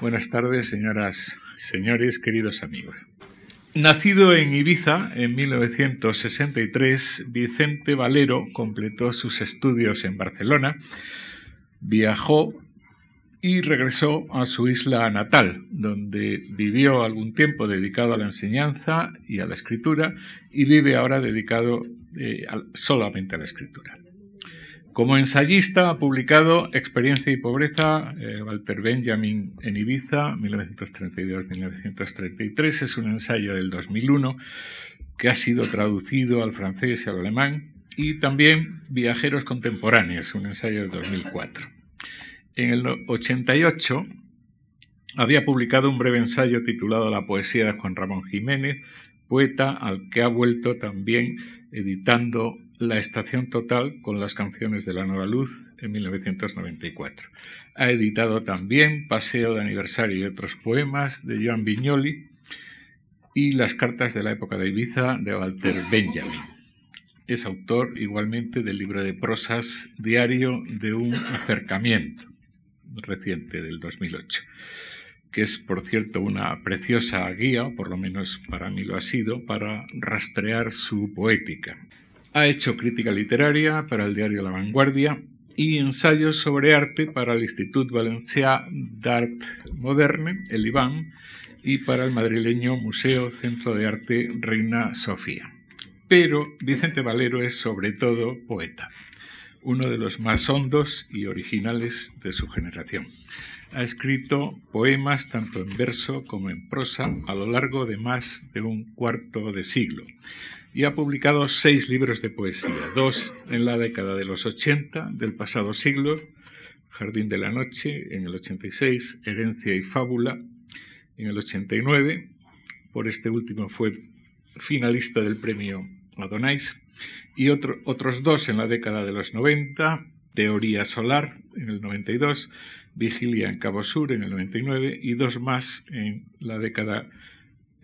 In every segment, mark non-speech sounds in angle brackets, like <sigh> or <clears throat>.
Buenas tardes, señoras señores, queridos amigos. Nacido en Ibiza en 1963, Vicente Valero completó sus estudios en Barcelona, viajó y regresó a su isla natal, donde vivió algún tiempo dedicado a la enseñanza y a la escritura y vive ahora dedicado eh, solamente a la escritura. Como ensayista ha publicado Experiencia y Pobreza, eh, Walter Benjamin en Ibiza, 1932-1933. Es un ensayo del 2001 que ha sido traducido al francés y al alemán. Y también Viajeros Contemporáneos, un ensayo del 2004. En el 88 había publicado un breve ensayo titulado La poesía de Juan Ramón Jiménez, poeta al que ha vuelto también editando la Estación Total con las canciones de la Nueva Luz en 1994. Ha editado también Paseo de Aniversario y otros poemas de Joan Vignoli y Las cartas de la época de Ibiza de Walter Benjamin. Es autor igualmente del libro de prosas Diario de un acercamiento, reciente del 2008, que es, por cierto, una preciosa guía, por lo menos para mí lo ha sido, para rastrear su poética. Ha hecho crítica literaria para el diario La Vanguardia y ensayos sobre arte para el Institut Valencià d'Art Moderne, el IBAN, y para el madrileño Museo Centro de Arte Reina Sofía. Pero Vicente Valero es sobre todo poeta, uno de los más hondos y originales de su generación. Ha escrito poemas tanto en verso como en prosa a lo largo de más de un cuarto de siglo y ha publicado seis libros de poesía, dos en la década de los 80 del pasado siglo, Jardín de la Noche en el 86, Herencia y Fábula en el 89, por este último fue finalista del premio Adonais, y otros dos en la década de los 90, Teoría Solar en el 92, Vigilia en Cabo Sur en el 99 y dos más en la década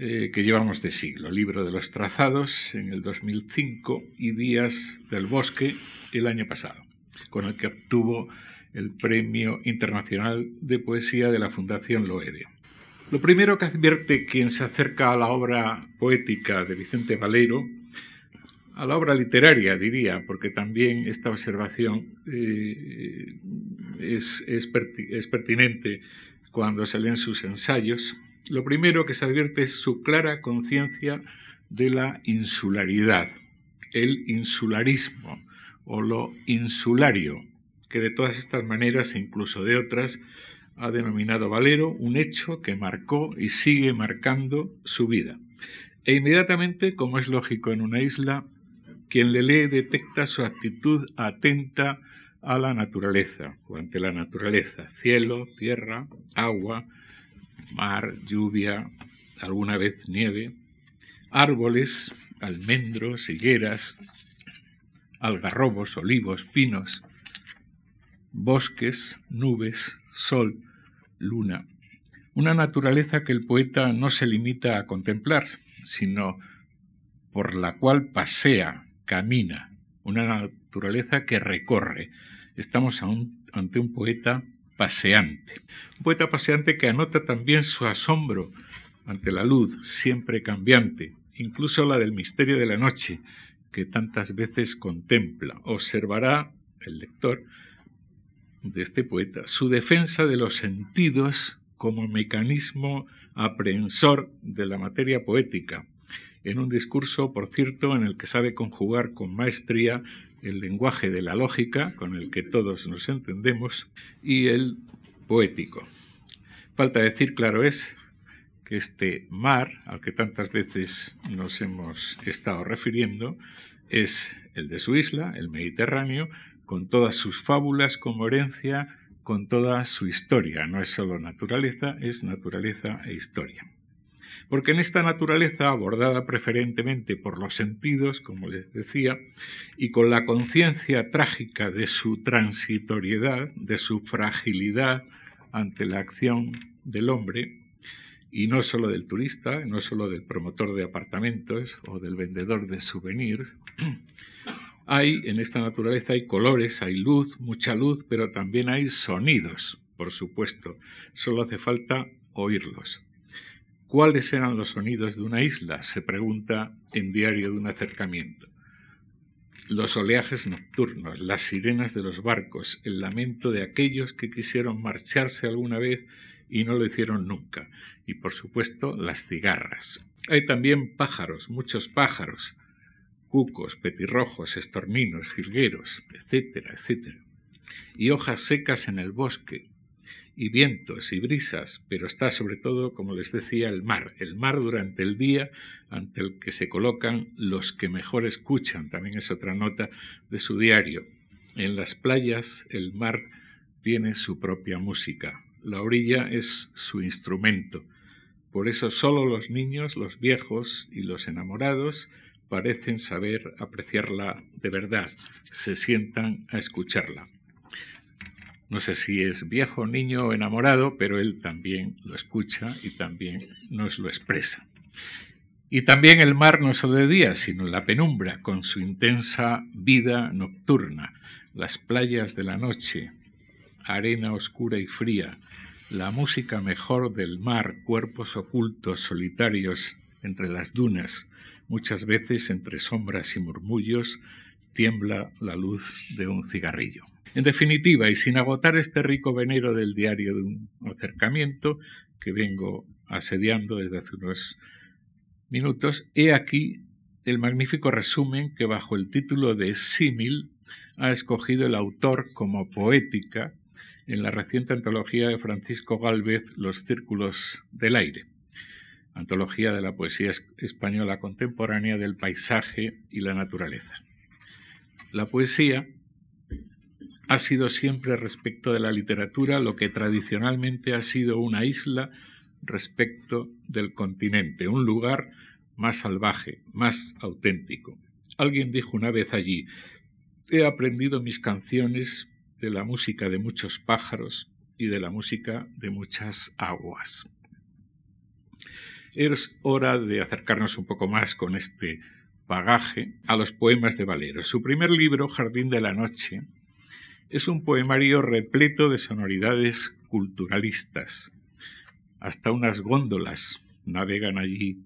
eh, que llevamos de siglo, Libro de los Trazados en el 2005 y Días del Bosque el año pasado, con el que obtuvo el Premio Internacional de Poesía de la Fundación Loewe. Lo primero que advierte quien se acerca a la obra poética de Vicente Valero, a la obra literaria diría, porque también esta observación eh, es, es pertinente cuando se leen sus ensayos, lo primero que se advierte es su clara conciencia de la insularidad, el insularismo o lo insulario, que de todas estas maneras e incluso de otras ha denominado Valero un hecho que marcó y sigue marcando su vida. E inmediatamente, como es lógico en una isla, quien le lee detecta su actitud atenta a la naturaleza o ante la naturaleza, cielo, tierra, agua, mar, lluvia, alguna vez nieve, árboles, almendros, higueras, algarrobos, olivos, pinos, bosques, nubes, sol, luna. Una naturaleza que el poeta no se limita a contemplar, sino por la cual pasea, camina, una naturaleza que recorre. Estamos ante un poeta paseante. Un poeta paseante que anota también su asombro ante la luz, siempre cambiante, incluso la del misterio de la noche, que tantas veces contempla. Observará el lector de este poeta su defensa de los sentidos como mecanismo aprehensor de la materia poética, en un discurso, por cierto, en el que sabe conjugar con maestría el lenguaje de la lógica, con el que todos nos entendemos, y el poético. Falta decir, claro es, que este mar, al que tantas veces nos hemos estado refiriendo, es el de su isla, el Mediterráneo, con todas sus fábulas como herencia, con toda su historia. No es solo naturaleza, es naturaleza e historia porque en esta naturaleza, abordada preferentemente por los sentidos, como les decía, y con la conciencia trágica de su transitoriedad, de su fragilidad ante la acción del hombre, y no solo del turista, no solo del promotor de apartamentos o del vendedor de souvenirs, <clears throat> hay en esta naturaleza hay colores, hay luz, mucha luz, pero también hay sonidos, por supuesto, solo hace falta oírlos. ¿Cuáles eran los sonidos de una isla? se pregunta en Diario de un acercamiento. Los oleajes nocturnos, las sirenas de los barcos, el lamento de aquellos que quisieron marcharse alguna vez y no lo hicieron nunca, y por supuesto las cigarras. Hay también pájaros, muchos pájaros, cucos, petirrojos, estorninos, jilgueros, etcétera, etcétera. Y hojas secas en el bosque, y vientos y brisas, pero está sobre todo, como les decía, el mar, el mar durante el día ante el que se colocan los que mejor escuchan, también es otra nota de su diario. En las playas el mar tiene su propia música, la orilla es su instrumento. Por eso solo los niños, los viejos y los enamorados parecen saber apreciarla de verdad, se sientan a escucharla. No sé si es viejo, niño o enamorado, pero él también lo escucha y también nos lo expresa. Y también el mar no solo de día, sino la penumbra, con su intensa vida nocturna, las playas de la noche, arena oscura y fría, la música mejor del mar, cuerpos ocultos, solitarios entre las dunas, muchas veces entre sombras y murmullos, tiembla la luz de un cigarrillo. En definitiva, y sin agotar este rico venero del diario de un acercamiento que vengo asediando desde hace unos minutos, he aquí el magnífico resumen que bajo el título de Símil ha escogido el autor como poética en la reciente antología de Francisco Gálvez Los Círculos del Aire, antología de la poesía española contemporánea del paisaje y la naturaleza. La poesía ha sido siempre respecto de la literatura lo que tradicionalmente ha sido una isla respecto del continente, un lugar más salvaje, más auténtico. Alguien dijo una vez allí, he aprendido mis canciones de la música de muchos pájaros y de la música de muchas aguas. Es hora de acercarnos un poco más con este bagaje a los poemas de Valero. Su primer libro, Jardín de la Noche, es un poemario repleto de sonoridades culturalistas. Hasta unas góndolas navegan allí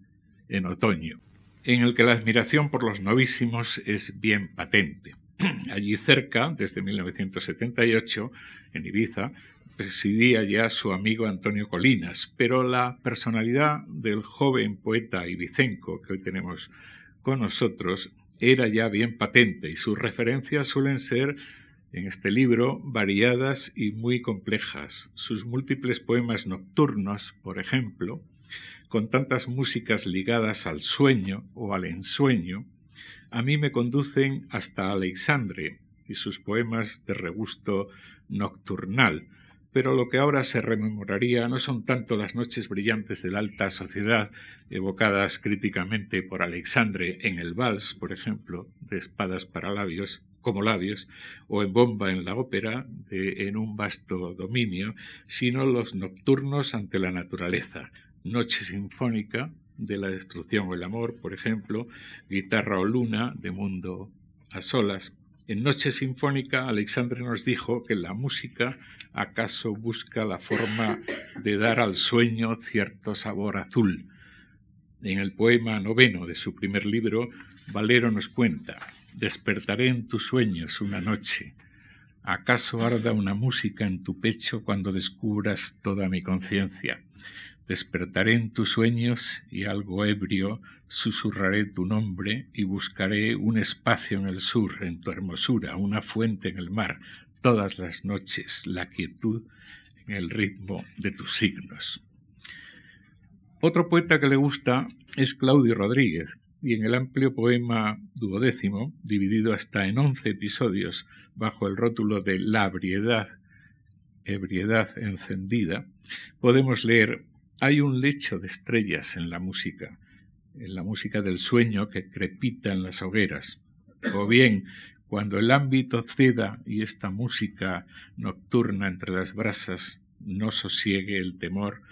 en otoño, en el que la admiración por los novísimos es bien patente. <clears throat> Allí cerca, desde 1978, en Ibiza, residía ya su amigo Antonio Colinas, pero la personalidad del joven poeta ibicenco que hoy tenemos con nosotros era ya bien patente y sus referencias suelen ser en este libro variadas y muy complejas. Sus múltiples poemas nocturnos, por ejemplo, con tantas músicas ligadas al sueño o al ensueño, a mí me conducen hasta Alexandre y sus poemas de regusto nocturnal, pero lo que ahora se rememoraría no son tanto las noches brillantes de la alta sociedad, evocadas críticamente por Alexandre en el vals, por ejemplo, de espadas para labios, como labios, o en bomba en la ópera, de, en un vasto dominio, sino los nocturnos ante la naturaleza, noche sinfónica de la destrucción o el amor, por ejemplo, guitarra o luna de mundo a solas. En Noche Sinfónica, Alexandre nos dijo que la música acaso busca la forma de dar al sueño cierto sabor azul. En el poema noveno de su primer libro, Valero nos cuenta, Despertaré en tus sueños una noche. ¿Acaso arda una música en tu pecho cuando descubras toda mi conciencia? Despertaré en tus sueños y algo ebrio susurraré tu nombre y buscaré un espacio en el sur, en tu hermosura, una fuente en el mar, todas las noches, la quietud en el ritmo de tus signos. Otro poeta que le gusta es Claudio Rodríguez, y en el amplio poema duodécimo, dividido hasta en once episodios bajo el rótulo de La ebriedad, ebriedad encendida, podemos leer Hay un lecho de estrellas en la música, en la música del sueño que crepita en las hogueras, o bien cuando el ámbito ceda y esta música nocturna entre las brasas no sosiegue el temor,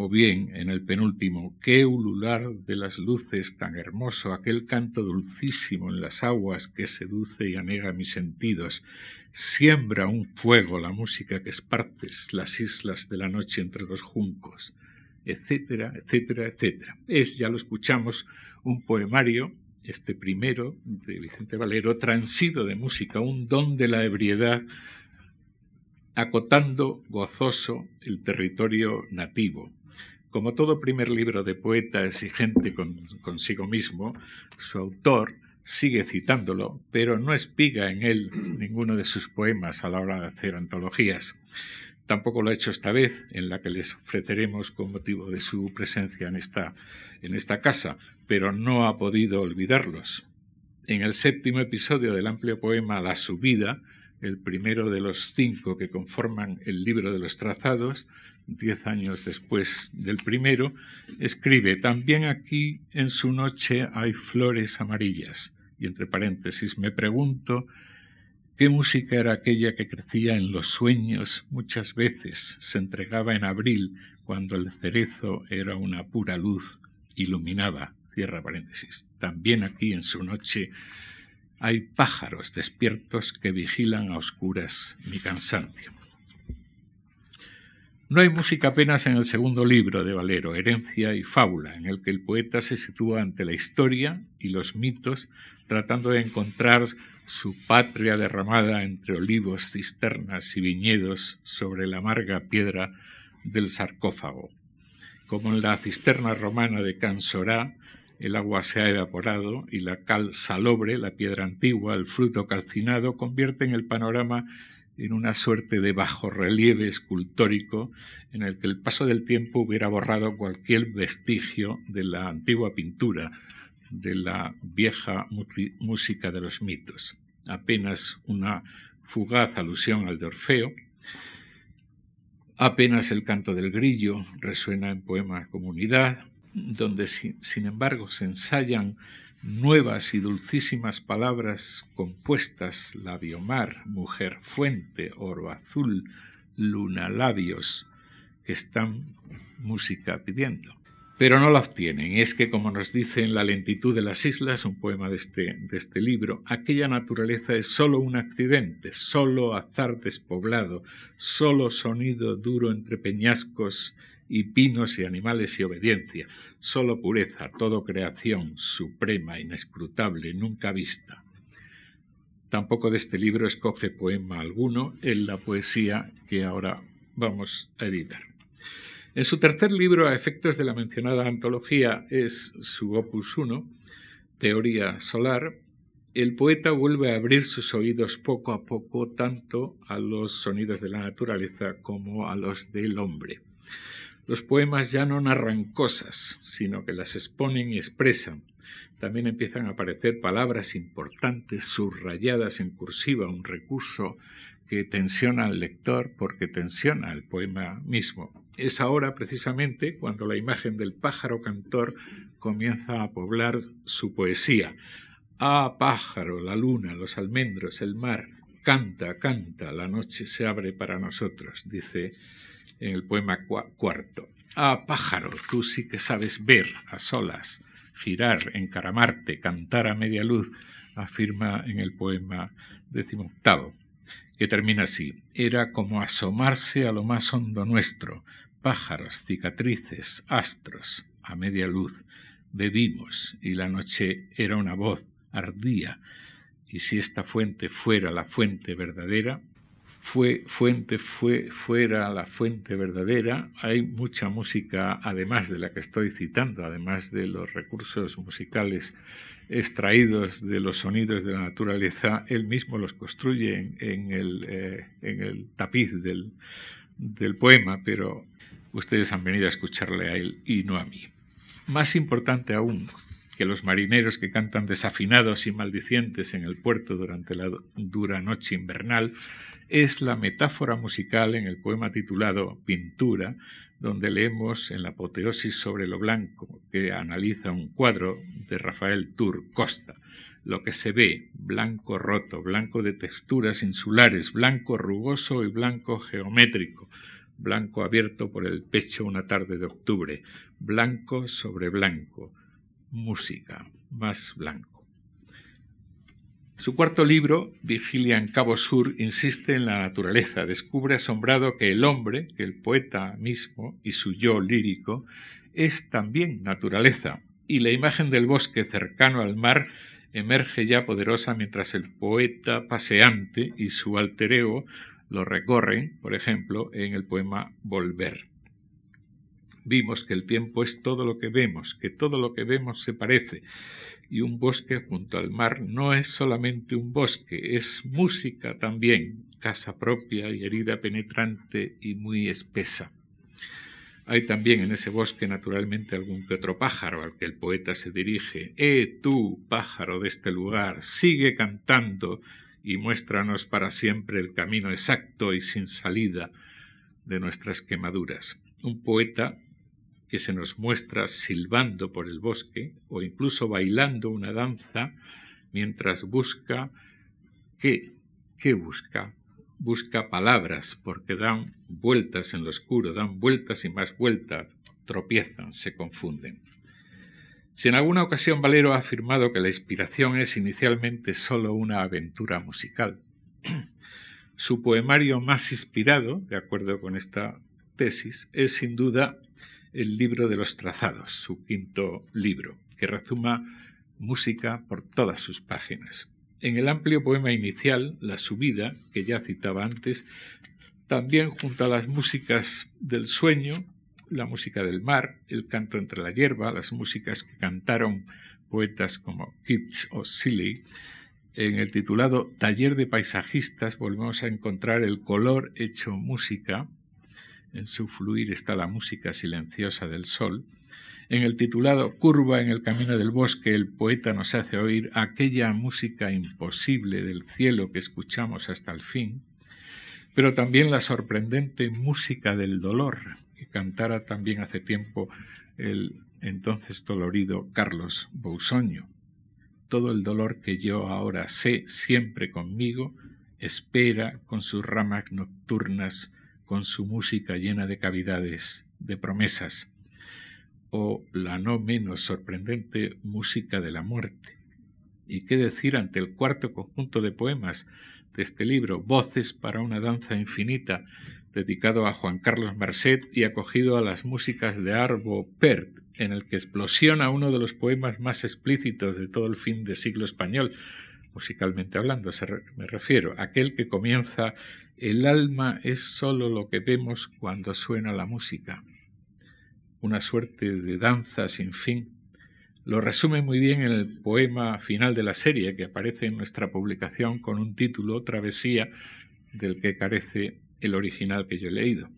o bien en el penúltimo, qué ulular de las luces tan hermoso, aquel canto dulcísimo en las aguas que seduce y anega mis sentidos, siembra un fuego la música que esparces las islas de la noche entre los juncos, etcétera, etcétera, etcétera. Es, ya lo escuchamos, un poemario, este primero de Vicente Valero, transido de música, un don de la ebriedad, acotando gozoso el territorio nativo. Como todo primer libro de poeta exigente consigo mismo, su autor sigue citándolo, pero no espiga en él ninguno de sus poemas a la hora de hacer antologías. Tampoco lo ha hecho esta vez, en la que les ofreceremos con motivo de su presencia en esta, en esta casa, pero no ha podido olvidarlos. En el séptimo episodio del amplio poema La subida, el primero de los cinco que conforman el libro de los trazados, diez años después del primero, escribe, también aquí en su noche hay flores amarillas. Y entre paréntesis, me pregunto qué música era aquella que crecía en los sueños muchas veces, se entregaba en abril, cuando el cerezo era una pura luz, iluminaba, cierra paréntesis. También aquí en su noche hay pájaros despiertos que vigilan a oscuras mi cansancio. No hay música apenas en el segundo libro de Valero, Herencia y Fábula, en el que el poeta se sitúa ante la historia y los mitos, tratando de encontrar su patria derramada entre olivos, cisternas y viñedos sobre la amarga piedra del sarcófago. Como en la cisterna romana de Cansorá, el agua se ha evaporado y la cal salobre, la piedra antigua, el fruto calcinado, convierten el panorama en una suerte de bajo relieve escultórico en el que el paso del tiempo hubiera borrado cualquier vestigio de la antigua pintura, de la vieja música de los mitos. Apenas una fugaz alusión al de Orfeo, apenas el canto del grillo resuena en poema Comunidad, donde sin, embargo se ensayan nuevas y dulcísimas palabras compuestas, labiomar, mujer fuente, oro azul, luna labios, que están música pidiendo. Pero no la obtienen, y es que, como nos dice en La lentitud de las islas, un poema de este, de este libro, aquella naturaleza es sólo un accidente, sólo azar despoblado, sólo sonido duro entre peñascos y pinos y animales y obediencia, solo pureza, todo creación, suprema, inescrutable, nunca vista. Tampoco de este libro escoge poema alguno en la poesía que ahora vamos a editar. En su tercer libro, a efectos de la mencionada antología, es su opus 1, Teoría Solar, el poeta vuelve a abrir sus oídos poco a poco tanto a los sonidos de la naturaleza como a los del hombre. Los poemas ya no narran cosas, sino que las exponen y expresan. También empiezan a aparecer palabras importantes subrayadas en cursiva, un recurso que tensiona al lector porque tensiona el poema mismo. Es ahora precisamente cuando la imagen del pájaro cantor comienza a poblar su poesía. Ah, pájaro, la luna, los almendros, el mar, canta, canta, la noche se abre para nosotros, dice en el poema cuarto. Ah, pájaro, tú sí que sabes ver a solas, girar, encaramarte, cantar a media luz, afirma en el poema decimoctavo, que termina así. Era como asomarse a lo más hondo nuestro, pájaros, cicatrices, astros, a media luz. Bebimos y la noche era una voz, ardía, y si esta fuente fuera la fuente verdadera, fue fuente, fue fuera la fuente verdadera. Hay mucha música, además de la que estoy citando, además de los recursos musicales extraídos de los sonidos de la naturaleza, él mismo los construye en, el, eh, en el, tapiz del, del poema, pero ustedes han venido a escucharle a él y no a mí. Más importante aún, que los marineros que cantan desafinados y maldicientes en el puerto durante la dura noche invernal es la metáfora musical en el poema titulado Pintura, donde leemos en la apoteosis sobre lo blanco, que analiza un cuadro de Rafael Tur Costa. Lo que se ve, blanco roto, blanco de texturas insulares, blanco rugoso y blanco geométrico, blanco abierto por el pecho una tarde de octubre, blanco sobre blanco, música, más blanco. Su cuarto libro, Vigilia en Cabo Sur, insiste en la naturaleza. Descubre asombrado que el hombre, que el poeta mismo y su yo lírico, es también naturaleza, y la imagen del bosque cercano al mar emerge ya poderosa mientras el poeta paseante y su alter ego lo recorren, por ejemplo, en el poema Volver. Vimos que el tiempo es todo lo que vemos, que todo lo que vemos se parece, y un bosque junto al mar no es solamente un bosque, es música también, casa propia y herida penetrante y muy espesa. Hay también en ese bosque naturalmente algún que otro pájaro al que el poeta se dirige. ¡Eh tú, pájaro de este lugar! Sigue cantando y muéstranos para siempre el camino exacto y sin salida de nuestras quemaduras. Un poeta que se nos muestra silbando por el bosque o incluso bailando una danza mientras busca ¿qué? ¿Qué busca? Busca palabras porque dan vueltas en lo oscuro, dan vueltas y más vueltas, tropiezan, se confunden. Si en alguna ocasión Valero ha afirmado que la inspiración es inicialmente sólo una aventura musical, <clears throat> su poemario más inspirado, de acuerdo con esta tesis, es sin duda el libro de los trazados, su quinto libro, que rezuma música por todas sus páginas. En el amplio poema inicial, La subida, que ya citaba antes, también junto a las músicas del sueño, la música del mar, el canto entre la hierba, las músicas que cantaron poetas como Keats o Silly, en el titulado Taller de paisajistas volvemos a encontrar el color hecho música, en su fluir está la música silenciosa del sol. En el titulado Curva en el camino del bosque, el poeta nos hace oír aquella música imposible del cielo que escuchamos hasta el fin, pero también la sorprendente música del dolor, que cantara también hace tiempo el entonces dolorido Carlos Bousoño. Todo el dolor que yo ahora sé siempre conmigo, espera con sus ramas nocturnas con su música llena de cavidades, de promesas, o la no menos sorprendente música de la muerte. ¿Y qué decir ante el cuarto conjunto de poemas de este libro, Voces para una danza infinita, dedicado a Juan Carlos Marcet y acogido a las músicas de Arvo Pärt, en el que explosiona uno de los poemas más explícitos de todo el fin de siglo español, musicalmente hablando, me refiero, aquel que comienza el alma es sólo lo que vemos cuando suena la música, una suerte de danza sin fin. Lo resume muy bien en el poema final de la serie que aparece en nuestra publicación con un título Travesía del que carece el original que yo he leído.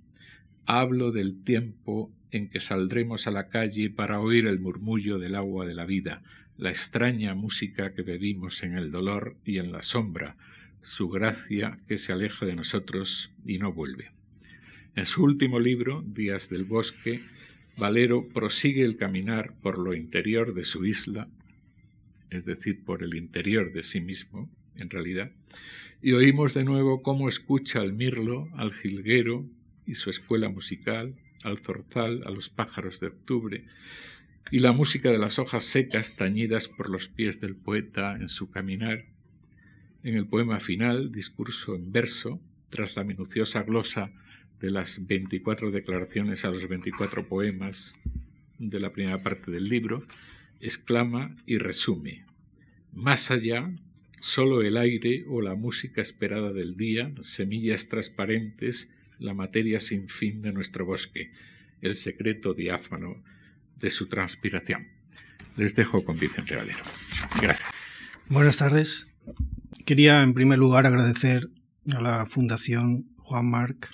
Hablo del tiempo en que saldremos a la calle para oír el murmullo del agua de la vida, la extraña música que bebimos en el dolor y en la sombra, su gracia que se aleja de nosotros y no vuelve. En su último libro, Días del Bosque, Valero prosigue el caminar por lo interior de su isla, es decir, por el interior de sí mismo, en realidad, y oímos de nuevo cómo escucha al mirlo, al jilguero y su escuela musical, al zorzal, a los pájaros de octubre, y la música de las hojas secas tañidas por los pies del poeta en su caminar, en el poema final, discurso en verso, tras la minuciosa glosa de las 24 declaraciones a los 24 poemas de la primera parte del libro, exclama y resume. Más allá, solo el aire o la música esperada del día, semillas transparentes, la materia sin fin de nuestro bosque, el secreto diáfano de su transpiración. Les dejo con Vicente Valero. Gracias. Buenas tardes. Quería, en primer lugar, agradecer a la Fundación Juan Marc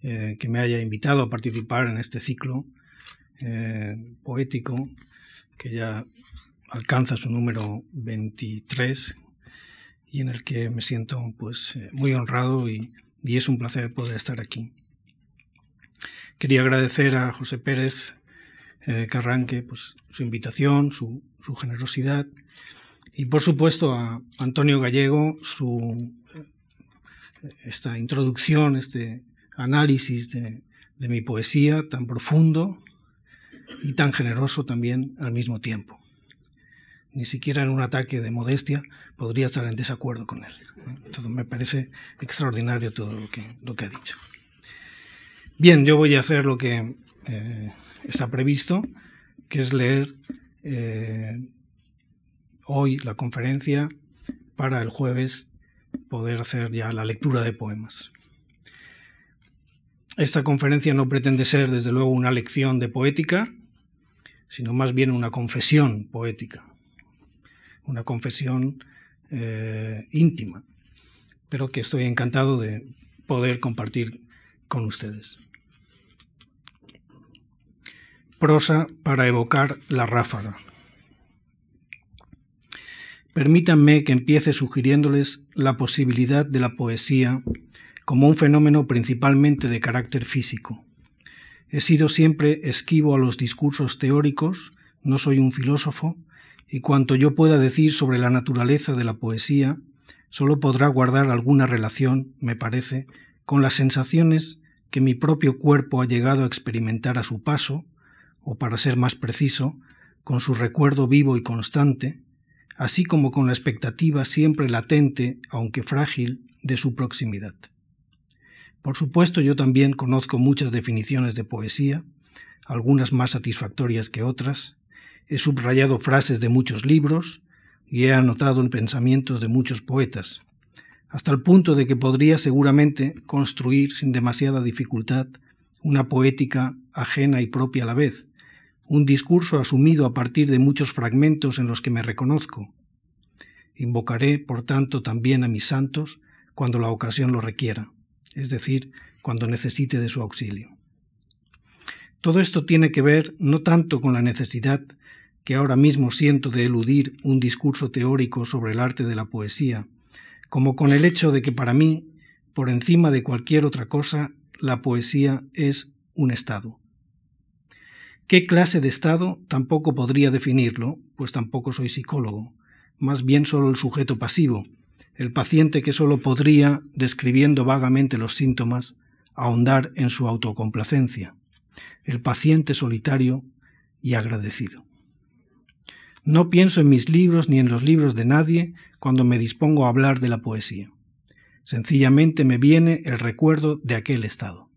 eh, que me haya invitado a participar en este ciclo eh, poético que ya alcanza su número 23 y en el que me siento pues eh, muy honrado y, es un placer poder estar aquí. Quería agradecer a José Pérez Carranque pues, su invitación, su, su generosidad y por supuesto a Antonio Gallego su esta introducción, este análisis de, de mi poesía tan profundo y tan generoso también al mismo tiempo. Ni siquiera en un ataque de modestia podría estar en desacuerdo con él. Me parece extraordinario todo lo que, lo que ha dicho. Bien, yo voy a hacer lo que eh, está previsto, que es leer eh, hoy la conferencia para el jueves poder hacer ya la lectura de poemas. Esta conferencia no pretende ser, desde luego, una lección de poética, sino más bien una confesión poética, una confesión eh, íntima, pero que estoy encantado de poder compartir con ustedes. Prosa para evocar la ráfaga. Permítanme que empiece sugiriéndoles la posibilidad de la poesía como un fenómeno principalmente de carácter físico. He sido siempre esquivo a los discursos teóricos, no soy un filósofo, y cuanto yo pueda decir sobre la naturaleza de la poesía solo podrá guardar alguna relación, me parece, con las sensaciones que mi propio cuerpo ha llegado a experimentar a su paso, o para ser más preciso, con su recuerdo vivo y constante, así como con la expectativa siempre latente, aunque frágil, de su proximidad. Por supuesto, yo también conozco muchas definiciones de poesía, algunas más satisfactorias que otras, he subrayado frases de muchos libros y he anotado en pensamientos de muchos poetas, hasta el punto de que podría seguramente construir sin demasiada dificultad una poética ajena y propia a la vez, un discurso asumido a partir de muchos fragmentos en los que me reconozco. Invocaré, por tanto, también a mis santos cuando la ocasión lo requiera, es decir, cuando necesite de su auxilio. Todo esto tiene que ver no tanto con la necesidad que ahora mismo siento de eludir un discurso teórico sobre el arte de la poesía, como con el hecho de que para mí, por encima de cualquier otra cosa, la poesía es un estado. ¿Qué clase de estado? Tampoco podría definirlo, pues tampoco soy psicólogo, más bien solo el sujeto pasivo, el paciente que solo podría, describiendo vagamente los síntomas, ahondar en su autocomplacencia, el paciente solitario y agradecido. No pienso en mis libros ni en los libros de nadie cuando me dispongo a hablar de la poesía. Sencillamente me viene el recuerdo de aquel estado,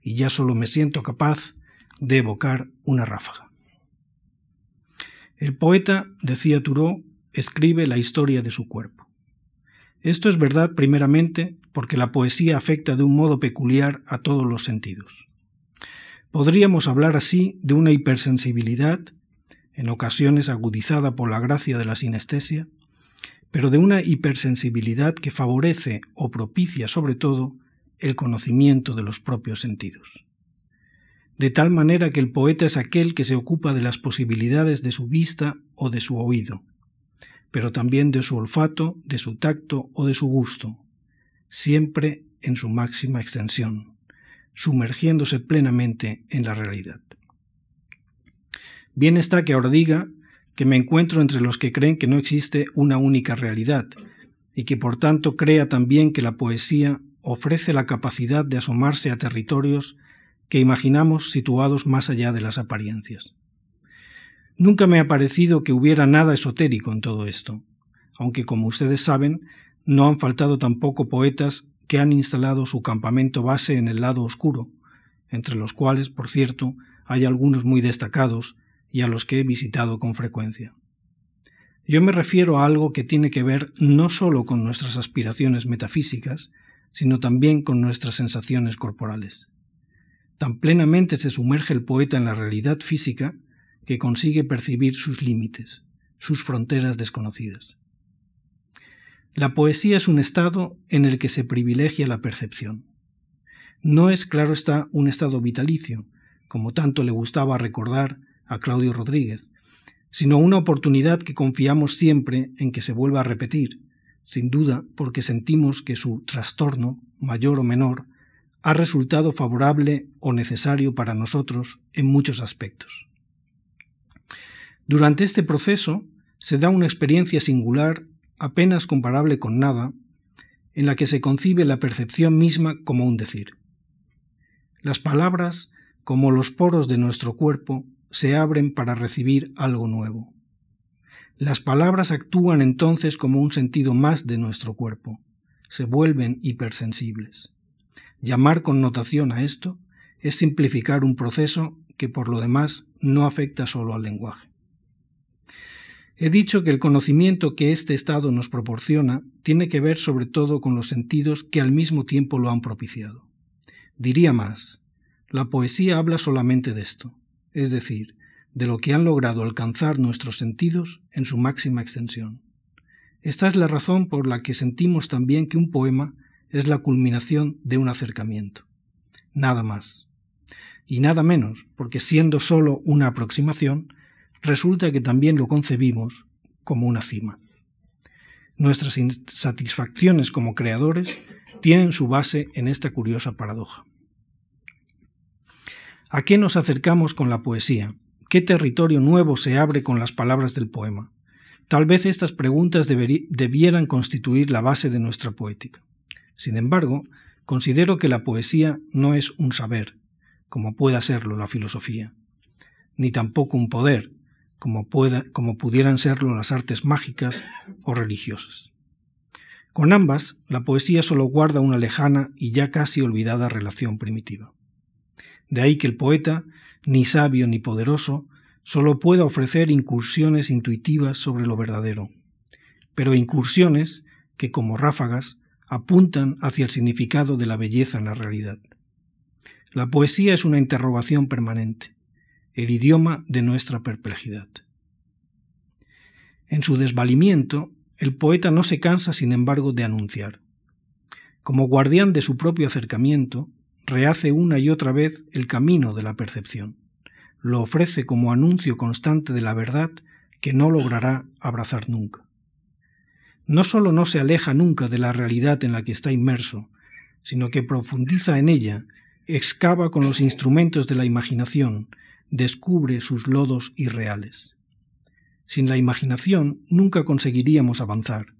y ya solo me siento capaz de evocar una ráfaga. El poeta, decía Thoreau, escribe la historia de su cuerpo. Esto es verdad primeramente porque la poesía afecta de un modo peculiar a todos los sentidos. Podríamos hablar así de una hipersensibilidad en ocasiones agudizada por la gracia de la sinestesia, pero de una hipersensibilidad que favorece o propicia sobre todo el conocimiento de los propios sentidos. De tal manera que el poeta es aquel que se ocupa de las posibilidades de su vista o de su oído, pero también de su olfato, de su tacto o de su gusto, siempre en su máxima extensión, sumergiéndose plenamente en la realidad. Bien está que ahora diga que me encuentro entre los que creen que no existe una única realidad, y que por tanto crea también que la poesía ofrece la capacidad de asomarse a territorios que imaginamos situados más allá de las apariencias. Nunca me ha parecido que hubiera nada esotérico en todo esto, aunque como ustedes saben, no han faltado tampoco poetas que han instalado su campamento base en el lado oscuro, entre los cuales, por cierto, hay algunos muy destacados, y a los que he visitado con frecuencia. Yo me refiero a algo que tiene que ver no solo con nuestras aspiraciones metafísicas, sino también con nuestras sensaciones corporales. Tan plenamente se sumerge el poeta en la realidad física que consigue percibir sus límites, sus fronteras desconocidas. La poesía es un estado en el que se privilegia la percepción. No es, claro está, un estado vitalicio, como tanto le gustaba recordar a Claudio Rodríguez, sino una oportunidad que confiamos siempre en que se vuelva a repetir, sin duda porque sentimos que su trastorno, mayor o menor, ha resultado favorable o necesario para nosotros en muchos aspectos. Durante este proceso se da una experiencia singular, apenas comparable con nada, en la que se concibe la percepción misma como un decir. Las palabras, como los poros de nuestro cuerpo, se abren para recibir algo nuevo. Las palabras actúan entonces como un sentido más de nuestro cuerpo, se vuelven hipersensibles. Llamar connotación a esto es simplificar un proceso que por lo demás no afecta solo al lenguaje. He dicho que el conocimiento que este estado nos proporciona tiene que ver sobre todo con los sentidos que al mismo tiempo lo han propiciado. Diría más, la poesía habla solamente de esto, es decir, de lo que han logrado alcanzar nuestros sentidos en su máxima extensión. Esta es la razón por la que sentimos también que un poema es la culminación de un acercamiento. Nada más. Y nada menos, porque siendo sólo una aproximación, resulta que también lo concebimos como una cima. Nuestras insatisfacciones como creadores tienen su base en esta curiosa paradoja. ¿A qué nos acercamos con la poesía? ¿Qué territorio nuevo se abre con las palabras del poema? Tal vez estas preguntas debieran constituir la base de nuestra poética. Sin embargo, considero que la poesía no es un saber, como pueda serlo la filosofía, ni tampoco un poder, como, pudieran serlo las artes mágicas o religiosas. Con ambas, la poesía solo guarda una lejana y ya casi olvidada relación primitiva. De ahí que el poeta, ni sabio ni poderoso, solo pueda ofrecer incursiones intuitivas sobre lo verdadero, pero incursiones que, como ráfagas, apuntan hacia el significado de la belleza en la realidad. La poesía es una interrogación permanente, el idioma de nuestra perplejidad. En su desvalimiento, el poeta no se cansa, sin embargo, de anunciar. Como guardián de su propio acercamiento, rehace una y otra vez el camino de la percepción. Lo ofrece como anuncio constante de la verdad que no logrará abrazar nunca. No sólo no se aleja nunca de la realidad en la que está inmerso, sino que profundiza en ella, excava con los instrumentos de la imaginación descubre sus lodos irreales. Sin la imaginación nunca conseguiríamos avanzar,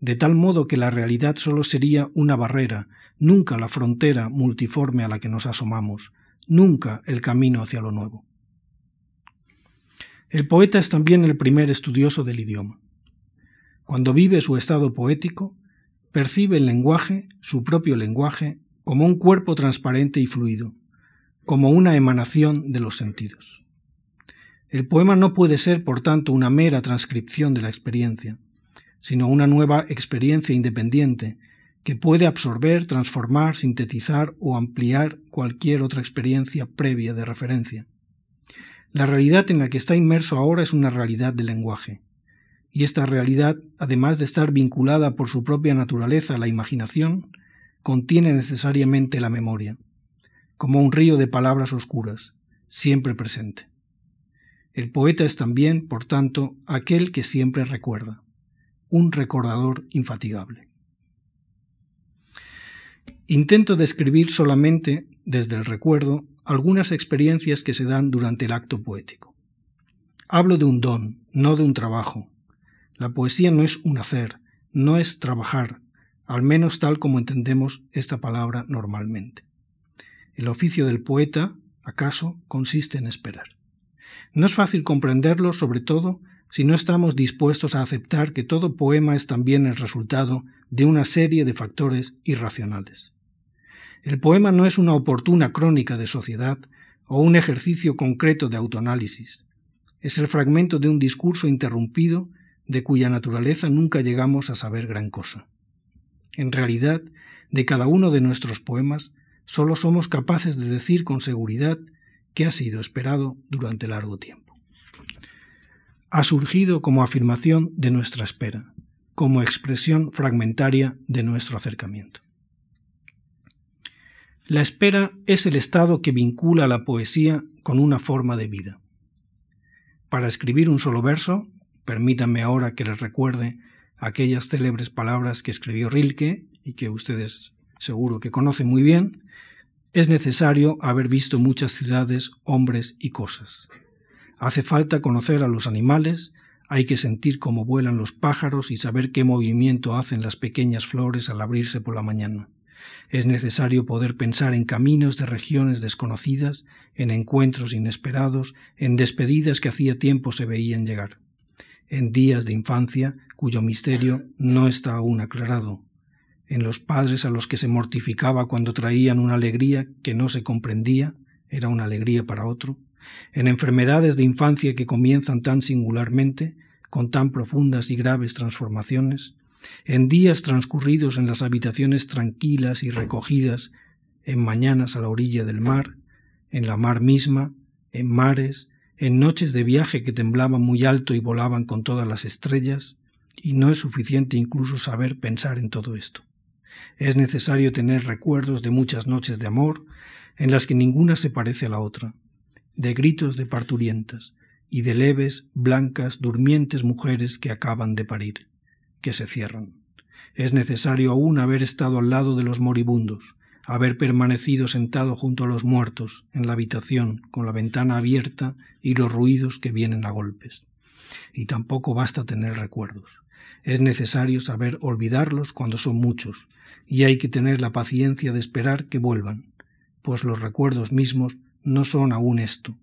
de tal modo que la realidad solo sería una barrera, nunca la frontera multiforme a la que nos asomamos, nunca el camino hacia lo nuevo. El poeta es también el primer estudioso del idioma. Cuando vive su estado poético, percibe el lenguaje, su propio lenguaje, como un cuerpo transparente y fluido, como una emanación de los sentidos. El poema no puede ser, por tanto, una mera transcripción de la experiencia, sino una nueva experiencia independiente que puede absorber, transformar, sintetizar o ampliar cualquier otra experiencia previa de referencia. La realidad en la que está inmerso ahora es una realidad del lenguaje, y esta realidad, además de estar vinculada por su propia naturaleza a la imaginación, contiene necesariamente la memoria como un río de palabras oscuras, siempre presente. El poeta es también, por tanto, aquel que siempre recuerda, un recordador infatigable. Intento describir solamente, desde el recuerdo, algunas experiencias que se dan durante el acto poético. Hablo de un don, no de un trabajo. La poesía no es un hacer, no es trabajar, al menos tal como entendemos esta palabra normalmente. El oficio del poeta, acaso, consiste en esperar. No es fácil comprenderlo, sobre todo, si no estamos dispuestos a aceptar que todo poema es también el resultado de una serie de factores irracionales. El poema no es una oportuna crónica de sociedad o un ejercicio concreto de autoanálisis. Es el fragmento de un discurso interrumpido de cuya naturaleza nunca llegamos a saber gran cosa. En realidad, de cada uno de nuestros poemas solo somos capaces de decir con seguridad que ha sido esperado durante largo tiempo. Ha surgido como afirmación de nuestra espera, como expresión fragmentaria de nuestro acercamiento. La espera es el estado que vincula la poesía con una forma de vida. Para escribir un solo verso, permítanme ahora que les recuerde aquellas célebres palabras que escribió Rilke y que ustedes seguro que conocen muy bien, es necesario haber visto muchas ciudades, hombres y cosas. Hace falta conocer a los animales, hay que sentir cómo vuelan los pájaros y saber qué movimiento hacen las pequeñas flores al abrirse por la mañana. Es necesario poder pensar en caminos de regiones desconocidas, en encuentros inesperados, en despedidas que hacía tiempo se veían llegar, en días de infancia cuyo misterio no está aún aclarado, en los padres a los que se mortificaba cuando traían una alegría que no se comprendía, era una alegría para otro, en enfermedades de infancia que comienzan tan singularmente, con tan profundas y graves transformaciones, en días transcurridos en las habitaciones tranquilas y recogidas, en mañanas a la orilla del mar, en la mar misma, en mares, en noches de viaje que temblaban muy alto y volaban con todas las estrellas, y no es suficiente incluso saber pensar en todo esto. Es necesario tener recuerdos de muchas noches de amor, en las que ninguna se parece a la otra, de gritos de parturientas, y de leves, blancas, durmientes mujeres que acaban de parir que se cierran. Es necesario aún haber estado al lado de los moribundos, haber permanecido sentado junto a los muertos en la habitación con la ventana abierta y los ruidos que vienen a golpes. Y tampoco basta tener recuerdos. Es necesario saber olvidarlos cuando son muchos, y hay que tener la paciencia de esperar que vuelvan, pues los recuerdos mismos no son aún esto,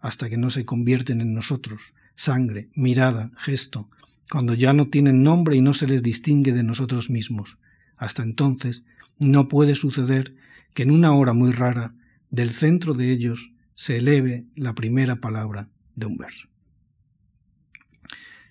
hasta que no se convierten en nosotros, sangre, mirada, gesto, cuando ya no tienen nombre y no se les distingue de nosotros mismos. Hasta entonces no puede suceder que en una hora muy rara del centro de ellos se eleve la primera palabra de un verso.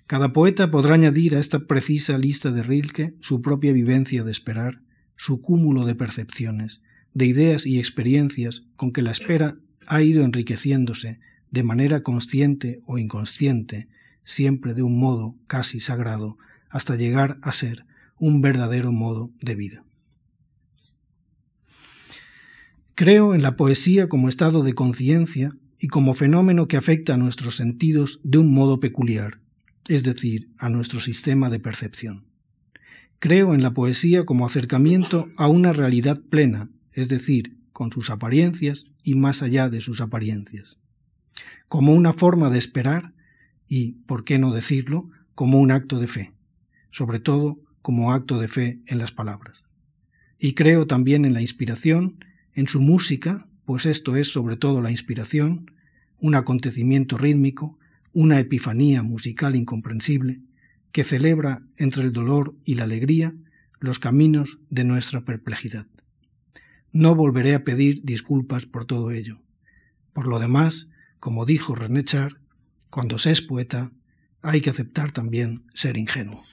Cada poeta podrá añadir a esta precisa lista de Rilke su propia vivencia de esperar, su cúmulo de percepciones, de ideas y experiencias con que la espera ha ido enriqueciéndose de manera consciente o inconsciente siempre de un modo casi sagrado, hasta llegar a ser un verdadero modo de vida. Creo en la poesía como estado de conciencia y como fenómeno que afecta a nuestros sentidos de un modo peculiar, es decir, a nuestro sistema de percepción. Creo en la poesía como acercamiento a una realidad plena, es decir, con sus apariencias y más allá de sus apariencias, como una forma de esperar y, por qué no decirlo, como un acto de fe, sobre todo como acto de fe en las palabras. Y creo también en la inspiración, en su música, pues esto es sobre todo la inspiración, un acontecimiento rítmico, una epifanía musical incomprensible, que celebra entre el dolor y la alegría los caminos de nuestra perplejidad. No volveré a pedir disculpas por todo ello. Por lo demás, como dijo René Char, cuando se es poeta, hay que aceptar también ser ingenuo.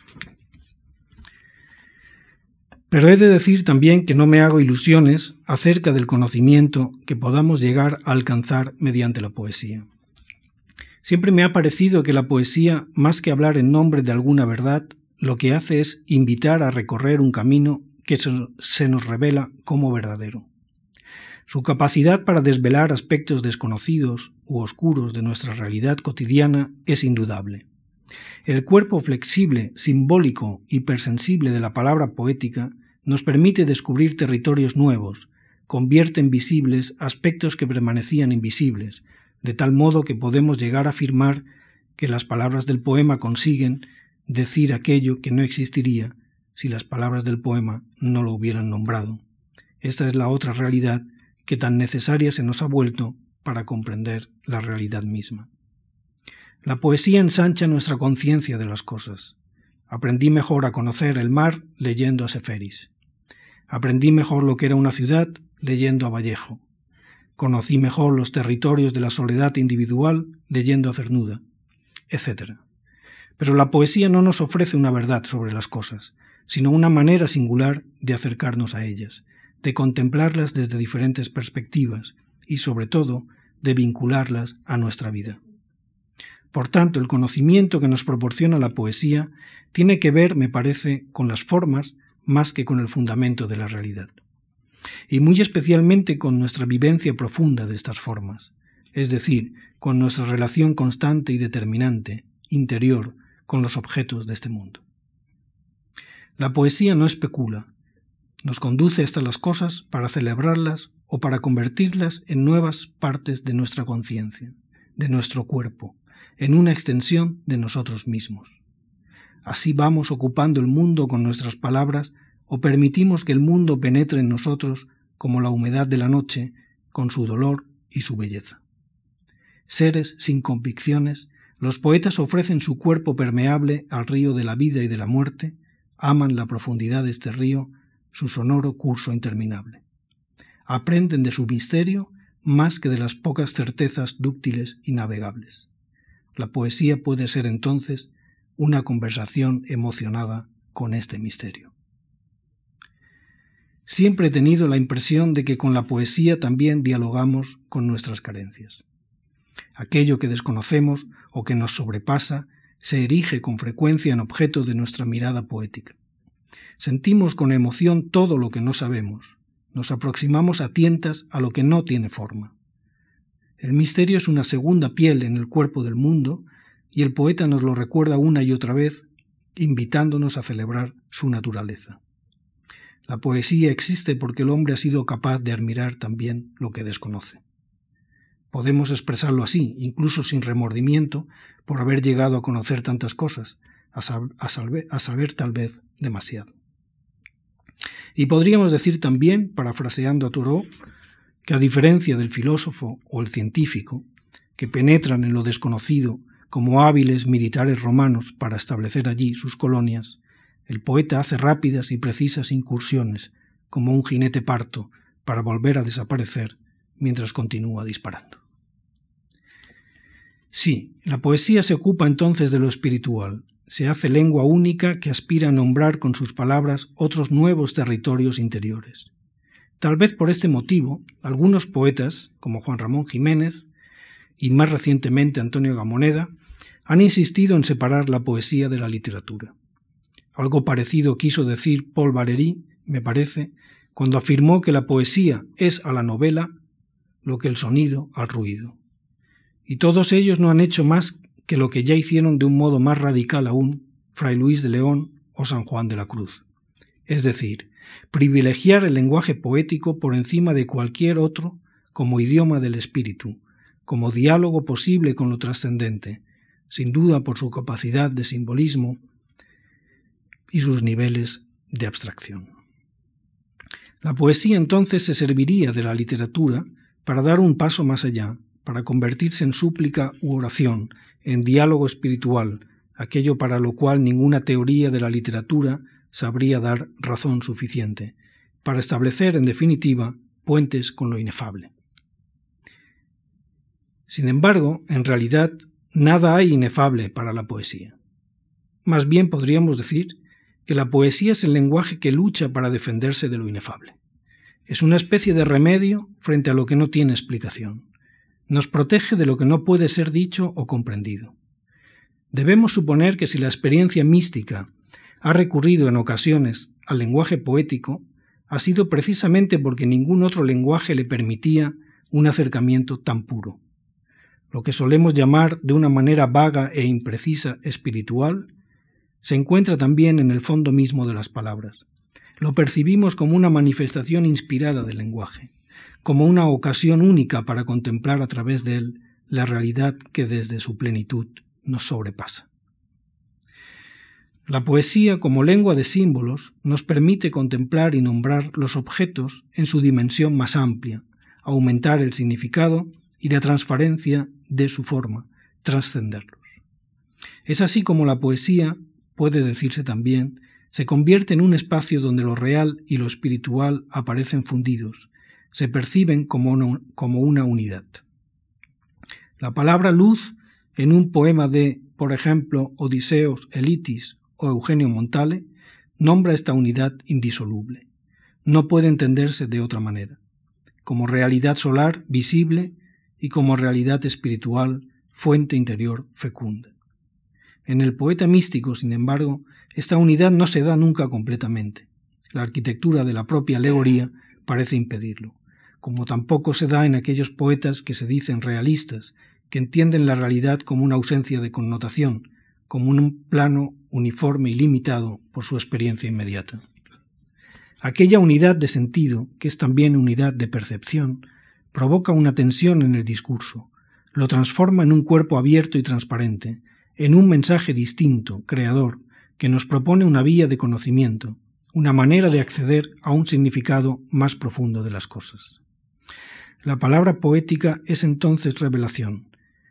Pero he de decir también que no me hago ilusiones acerca del conocimiento que podamos llegar a alcanzar mediante la poesía. Siempre me ha parecido que la poesía, más que hablar en nombre de alguna verdad, lo que hace es invitar a recorrer un camino que se nos revela como verdadero. Su capacidad para desvelar aspectos desconocidos u oscuros de nuestra realidad cotidiana es indudable. El cuerpo flexible, simbólico, hipersensible de la palabra poética nos permite descubrir territorios nuevos, convierte en visibles aspectos que permanecían invisibles, de tal modo que podemos llegar a afirmar que las palabras del poema consiguen decir aquello que no existiría si las palabras del poema no lo hubieran nombrado. Esta es la otra realidad que tan necesaria se nos ha vuelto para comprender la realidad misma. La poesía ensancha nuestra conciencia de las cosas. Aprendí mejor a conocer el mar leyendo a Seferis. Aprendí mejor lo que era una ciudad leyendo a Vallejo. Conocí mejor los territorios de la soledad individual leyendo a Cernuda, etc. Pero la poesía no nos ofrece una verdad sobre las cosas, sino una manera singular de acercarnos a ellas, de contemplarlas desde diferentes perspectivas y, sobre todo, de vincularlas a nuestra vida. Por tanto, el conocimiento que nos proporciona la poesía tiene que ver, me parece, con las formas más que con el fundamento de la realidad. Y muy especialmente con nuestra vivencia profunda de estas formas, es decir, con nuestra relación constante y determinante, interior, con los objetos de este mundo. La poesía no especula, nos conduce hasta las cosas para celebrarlas o para convertirlas en nuevas partes de nuestra conciencia, de nuestro cuerpo, en una extensión de nosotros mismos. Así vamos ocupando el mundo con nuestras palabras o permitimos que el mundo penetre en nosotros como la humedad de la noche, con su dolor y su belleza. Seres sin convicciones, los poetas ofrecen su cuerpo permeable al río de la vida y de la muerte, aman la profundidad de este río, su sonoro curso interminable. Aprenden de su misterio más que de las pocas certezas dúctiles y navegables. La poesía puede ser entonces una conversación emocionada con este misterio. Siempre he tenido la impresión de que con la poesía también dialogamos con nuestras carencias. Aquello que desconocemos o que nos sobrepasa se erige con frecuencia en objeto de nuestra mirada poética. Sentimos con emoción todo lo que no sabemos, nos aproximamos a tientas a lo que no tiene forma. El misterio es una segunda piel en el cuerpo del mundo y el poeta nos lo recuerda una y otra vez, invitándonos a celebrar su naturaleza. La poesía existe porque el hombre ha sido capaz de admirar también lo que desconoce. Podemos expresarlo así, incluso sin remordimiento, por haber llegado a conocer tantas cosas, a, saber tal vez demasiado. Y podríamos decir también, parafraseando a Thoreau, que a diferencia del filósofo o el científico, que penetran en lo desconocido como hábiles militares romanos para establecer allí sus colonias, el poeta hace rápidas y precisas incursiones, como un jinete parto, para volver a desaparecer mientras continúa disparando. Sí, la poesía se ocupa entonces de lo espiritual, se hace lengua única que aspira a nombrar con sus palabras otros nuevos territorios interiores. Tal vez por este motivo, algunos poetas, como Juan Ramón Jiménez y más recientemente Antonio Gamoneda, han insistido en separar la poesía de la literatura. Algo parecido quiso decir Paul Valéry, me parece, cuando afirmó que la poesía es a la novela lo que el sonido al ruido. Y todos ellos no han hecho más que lo que ya hicieron de un modo más radical aún Fray Luis de León o San Juan de la Cruz. Es decir, privilegiar el lenguaje poético por encima de cualquier otro como idioma del espíritu, como diálogo posible con lo trascendente, sin duda por su capacidad de simbolismo y sus niveles de abstracción. La poesía entonces se serviría de la literatura para dar un paso más allá, para convertirse en súplica u oración, en diálogo espiritual, aquello para lo cual ninguna teoría de la literatura sabría dar razón suficiente, para establecer, en definitiva, puentes con lo inefable. Sin embargo, en realidad, nada hay inefable para la poesía. Más bien podríamos decir que la poesía es el lenguaje que lucha para defenderse de lo inefable. Es una especie de remedio frente a lo que no tiene explicación nos protege de lo que no puede ser dicho o comprendido. Debemos suponer que si la experiencia mística ha recurrido en ocasiones al lenguaje poético, ha sido precisamente porque ningún otro lenguaje le permitía un acercamiento tan puro. Lo que solemos llamar de una manera vaga e imprecisa espiritual, se encuentra también en el fondo mismo de las palabras. Lo percibimos como una manifestación inspirada del lenguaje como una ocasión única para contemplar a través de él la realidad que desde su plenitud nos sobrepasa. La poesía como lengua de símbolos nos permite contemplar y nombrar los objetos en su dimensión más amplia, aumentar el significado y la transparencia de su forma, trascenderlos. Es así como la poesía, puede decirse también, se convierte en un espacio donde lo real y lo espiritual aparecen fundidos, se perciben como una, como una unidad. La palabra luz en un poema de, por ejemplo, Odiseos Elitis o Eugenio Montale, nombra esta unidad indisoluble. No puede entenderse de otra manera, como realidad solar visible y como realidad espiritual, fuente interior fecunda. En el poeta místico, sin embargo, esta unidad no se da nunca completamente. La arquitectura de la propia alegoría parece impedirlo como tampoco se da en aquellos poetas que se dicen realistas, que entienden la realidad como una ausencia de connotación, como un plano uniforme y limitado por su experiencia inmediata. Aquella unidad de sentido, que es también unidad de percepción, provoca una tensión en el discurso, lo transforma en un cuerpo abierto y transparente, en un mensaje distinto, creador, que nos propone una vía de conocimiento, una manera de acceder a un significado más profundo de las cosas. La palabra poética es entonces revelación,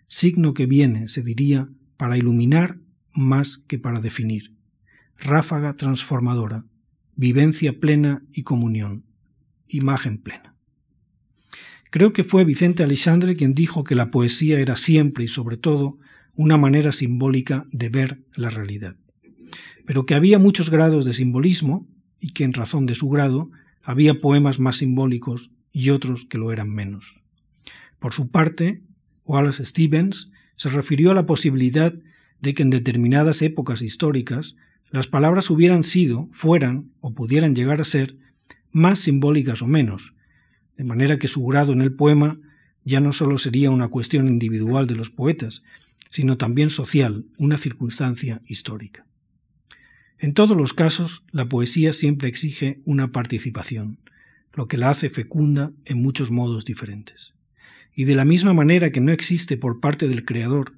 signo que viene, se diría, para iluminar más que para definir, ráfaga transformadora, vivencia plena y comunión, imagen plena. Creo que fue Vicente Alexandre quien dijo que la poesía era siempre y sobre todo una manera simbólica de ver la realidad, pero que había muchos grados de simbolismo y que en razón de su grado había poemas más simbólicos y otros que lo eran menos. Por su parte, Wallace Stevens se refirió a la posibilidad de que en determinadas épocas históricas las palabras hubieran sido, fueran o pudieran llegar a ser más simbólicas o menos, de manera que su grado en el poema ya no sólo sería una cuestión individual de los poetas, sino también social, una circunstancia histórica. En todos los casos, la poesía siempre exige una participación, lo que la hace fecunda en muchos modos diferentes. Y de la misma manera que no existe por parte del Creador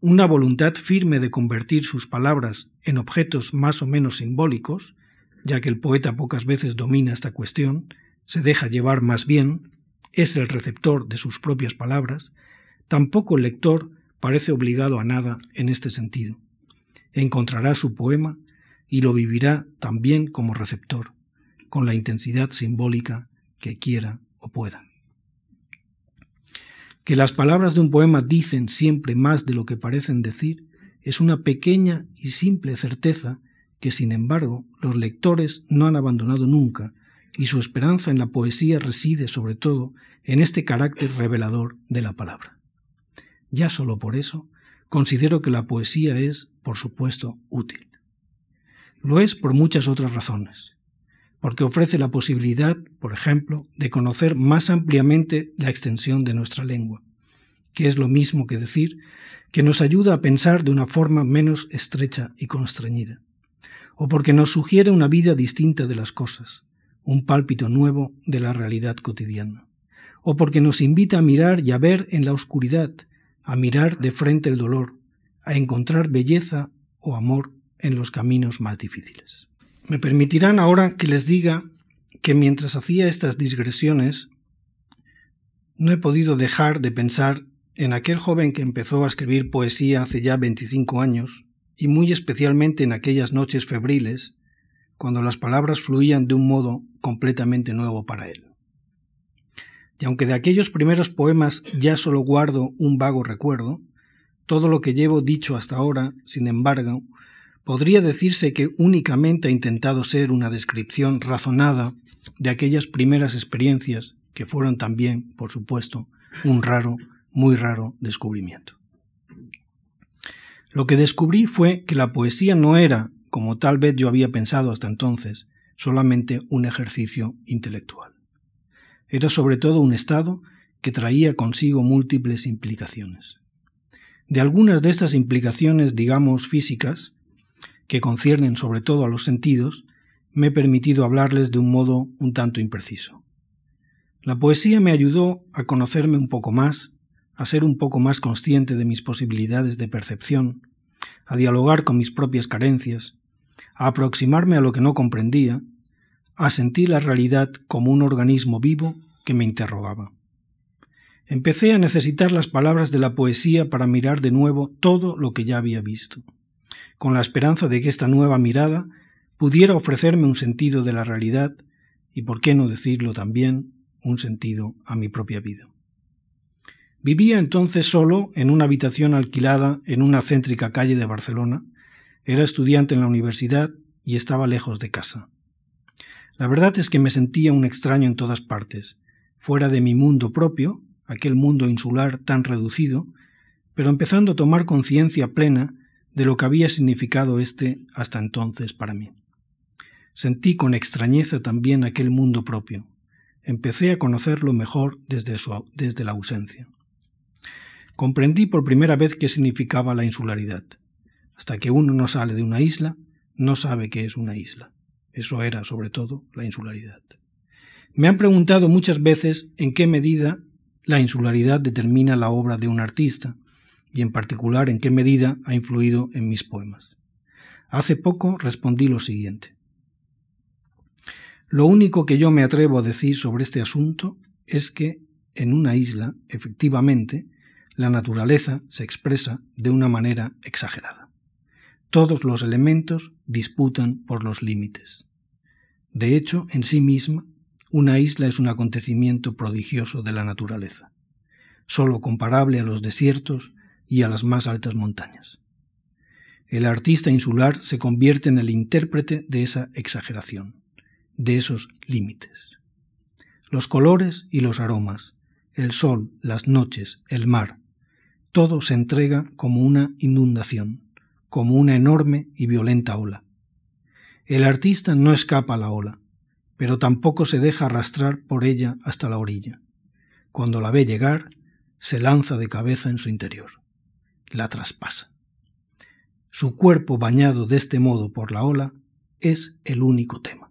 una voluntad firme de convertir sus palabras en objetos más o menos simbólicos, ya que el poeta pocas veces domina esta cuestión, se deja llevar más bien, es el receptor de sus propias palabras, tampoco el lector parece obligado a nada en este sentido. Encontrará su poema y lo vivirá también como receptor, con la intensidad simbólica que quiera o pueda. Que las palabras de un poema dicen siempre más de lo que parecen decir es una pequeña y simple certeza que, sin embargo, los lectores no han abandonado nunca, y su esperanza en la poesía reside sobre todo en este carácter revelador de la palabra. Ya solo por eso, considero que la poesía es, por supuesto, útil. Lo es por muchas otras razones porque ofrece la posibilidad, por ejemplo, de conocer más ampliamente la extensión de nuestra lengua, que es lo mismo que decir que nos ayuda a pensar de una forma menos estrecha y constreñida, o porque nos sugiere una vida distinta de las cosas, un pálpito nuevo de la realidad cotidiana, o porque nos invita a mirar y a ver en la oscuridad, a mirar de frente el dolor, a encontrar belleza o amor en los caminos más difíciles. Me permitirán ahora que les diga que mientras hacía estas digresiones no he podido dejar de pensar en aquel joven que empezó a escribir poesía hace ya 25 años y muy especialmente en aquellas noches febriles cuando las palabras fluían de un modo completamente nuevo para él. Y aunque de aquellos primeros poemas ya solo guardo un vago recuerdo, todo lo que llevo dicho hasta ahora, sin embargo, podría decirse que únicamente ha intentado ser una descripción razonada de aquellas primeras experiencias que fueron también, por supuesto, un raro, muy raro descubrimiento. Lo que descubrí fue que la poesía no era, como tal vez yo había pensado hasta entonces, solamente un ejercicio intelectual. Era sobre todo un estado que traía consigo múltiples implicaciones. De algunas de estas implicaciones, digamos, físicas, que conciernen sobre todo a los sentidos, me he permitido hablarles de un modo un tanto impreciso. La poesía me ayudó a conocerme un poco más, a ser un poco más consciente de mis posibilidades de percepción, a dialogar con mis propias carencias, a aproximarme a lo que no comprendía, a sentir la realidad como un organismo vivo que me interrogaba. Empecé a necesitar las palabras de la poesía para mirar de nuevo todo lo que ya había visto con la esperanza de que esta nueva mirada pudiera ofrecerme un sentido de la realidad y, por qué no decirlo también, un sentido a mi propia vida. Vivía entonces solo en una habitación alquilada en una céntrica calle de Barcelona, era estudiante en la universidad y estaba lejos de casa. La verdad es que me sentía un extraño en todas partes, fuera de mi mundo propio, aquel mundo insular tan reducido, pero empezando a tomar conciencia plena de lo que había significado este hasta entonces para mí. Sentí con extrañeza también aquel mundo propio. Empecé a conocerlo mejor desde, su, desde la ausencia. Comprendí por primera vez qué significaba la insularidad. Hasta que uno no sale de una isla, no sabe qué es una isla. Eso era, sobre todo, la insularidad. Me han preguntado muchas veces en qué medida la insularidad determina la obra de un artista, y en particular en qué medida ha influido en mis poemas. Hace poco respondí lo siguiente. Lo único que yo me atrevo a decir sobre este asunto es que en una isla, efectivamente, la naturaleza se expresa de una manera exagerada. Todos los elementos disputan por los límites. De hecho, en sí misma, una isla es un acontecimiento prodigioso de la naturaleza, sólo comparable a los desiertos y a las más altas montañas. El artista insular se convierte en el intérprete de esa exageración, de esos límites. Los colores y los aromas, el sol, las noches, el mar, todo se entrega como una inundación, como una enorme y violenta ola. El artista no escapa a la ola, pero tampoco se deja arrastrar por ella hasta la orilla. Cuando la ve llegar, se lanza de cabeza en su interior, la traspasa. Su cuerpo bañado de este modo por la ola es el único tema.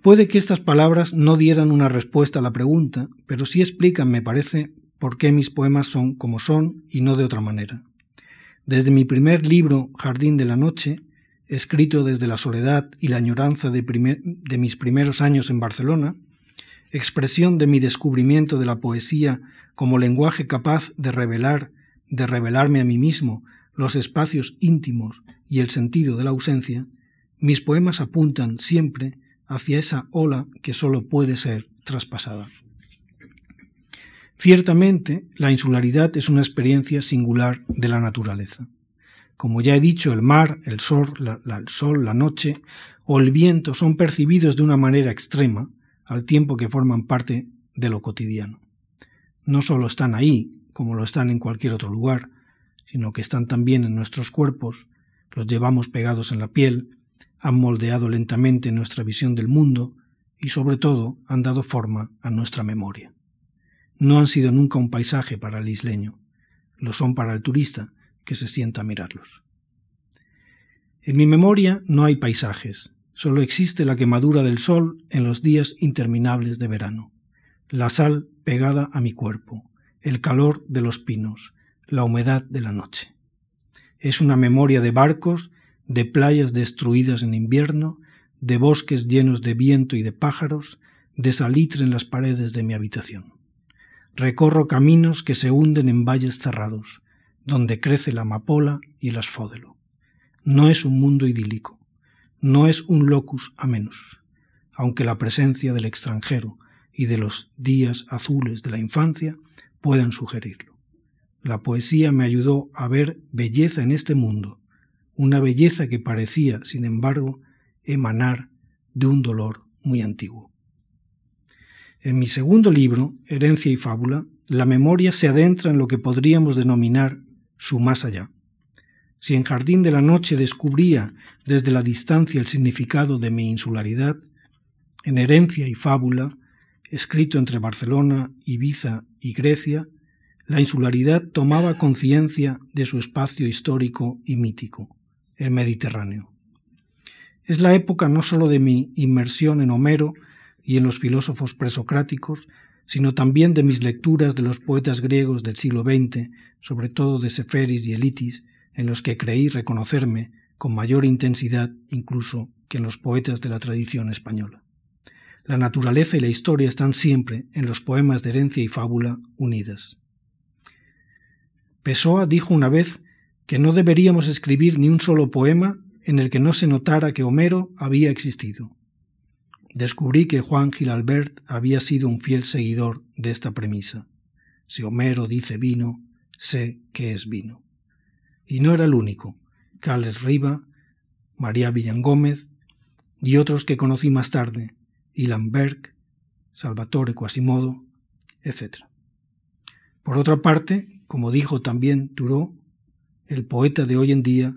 Puede que estas palabras no dieran una respuesta a la pregunta, pero sí explican, me parece, por qué mis poemas son como son y no de otra manera. Desde mi primer libro, Jardín de la Noche, escrito desde la soledad y la añoranza de, de, mis primeros años en Barcelona, expresión de mi descubrimiento de la poesía como lenguaje capaz de revelar, de revelarme a mí mismo los espacios íntimos y el sentido de la ausencia, mis poemas apuntan siempre hacia esa ola que sólo puede ser traspasada. Ciertamente, la insularidad es una experiencia singular de la naturaleza. Como ya he dicho, el mar, el sol, la, el sol, la noche o el viento son percibidos de una manera extrema, al tiempo que forman parte de lo cotidiano. No solo están ahí, como lo están en cualquier otro lugar, sino que están también en nuestros cuerpos, los llevamos pegados en la piel, han moldeado lentamente nuestra visión del mundo y sobre todo han dado forma a nuestra memoria no han sido nunca un paisaje para el isleño, lo son para el turista que se sienta a mirarlos. En mi memoria no hay paisajes, solo existe la quemadura del sol en los días interminables de verano, la sal pegada a mi cuerpo, el calor de los pinos, la humedad de la noche. Es una memoria de barcos, de playas destruidas en invierno, de bosques llenos de viento y de pájaros, de salitre en las paredes de mi habitación. Recorro caminos que se hunden en valles cerrados, donde crece la amapola y el asfódelo. No es un mundo idílico, no es un locus a menos, aunque la presencia del extranjero y de los días azules de la infancia puedan sugerirlo. La poesía me ayudó a ver belleza en este mundo, una belleza que parecía, sin embargo, emanar de un dolor muy antiguo. En mi segundo libro, Herencia y Fábula, la memoria se adentra en lo que podríamos denominar su más allá. Si en Jardín de la Noche descubría desde la distancia el significado de mi insularidad, en Herencia y Fábula, escrito entre Barcelona, Ibiza y Grecia, la insularidad tomaba conciencia de su espacio histórico y mítico, el Mediterráneo. Es la época no sólo de mi inmersión en Homero, y en los filósofos presocráticos, sino también de mis lecturas de los poetas griegos del siglo XX, sobre todo de Seferis y Elitis, en los que creí reconocerme con mayor intensidad incluso que en los poetas de la tradición española. La naturaleza y la historia están siempre en los poemas de herencia y fábula unidas. Pessoa dijo una vez que no deberíamos escribir ni un solo poema en el que no se notara que Homero había existido descubrí que Juan Gilalbert había sido un fiel seguidor de esta premisa. Si Homero dice vino, sé que es vino. Y no era el único. Carles Riva, María Villangómez y otros que conocí más tarde, Ilan Berg, Salvatore Quasimodo, etc. Por otra parte, como dijo también Thoreau, el poeta de hoy en día,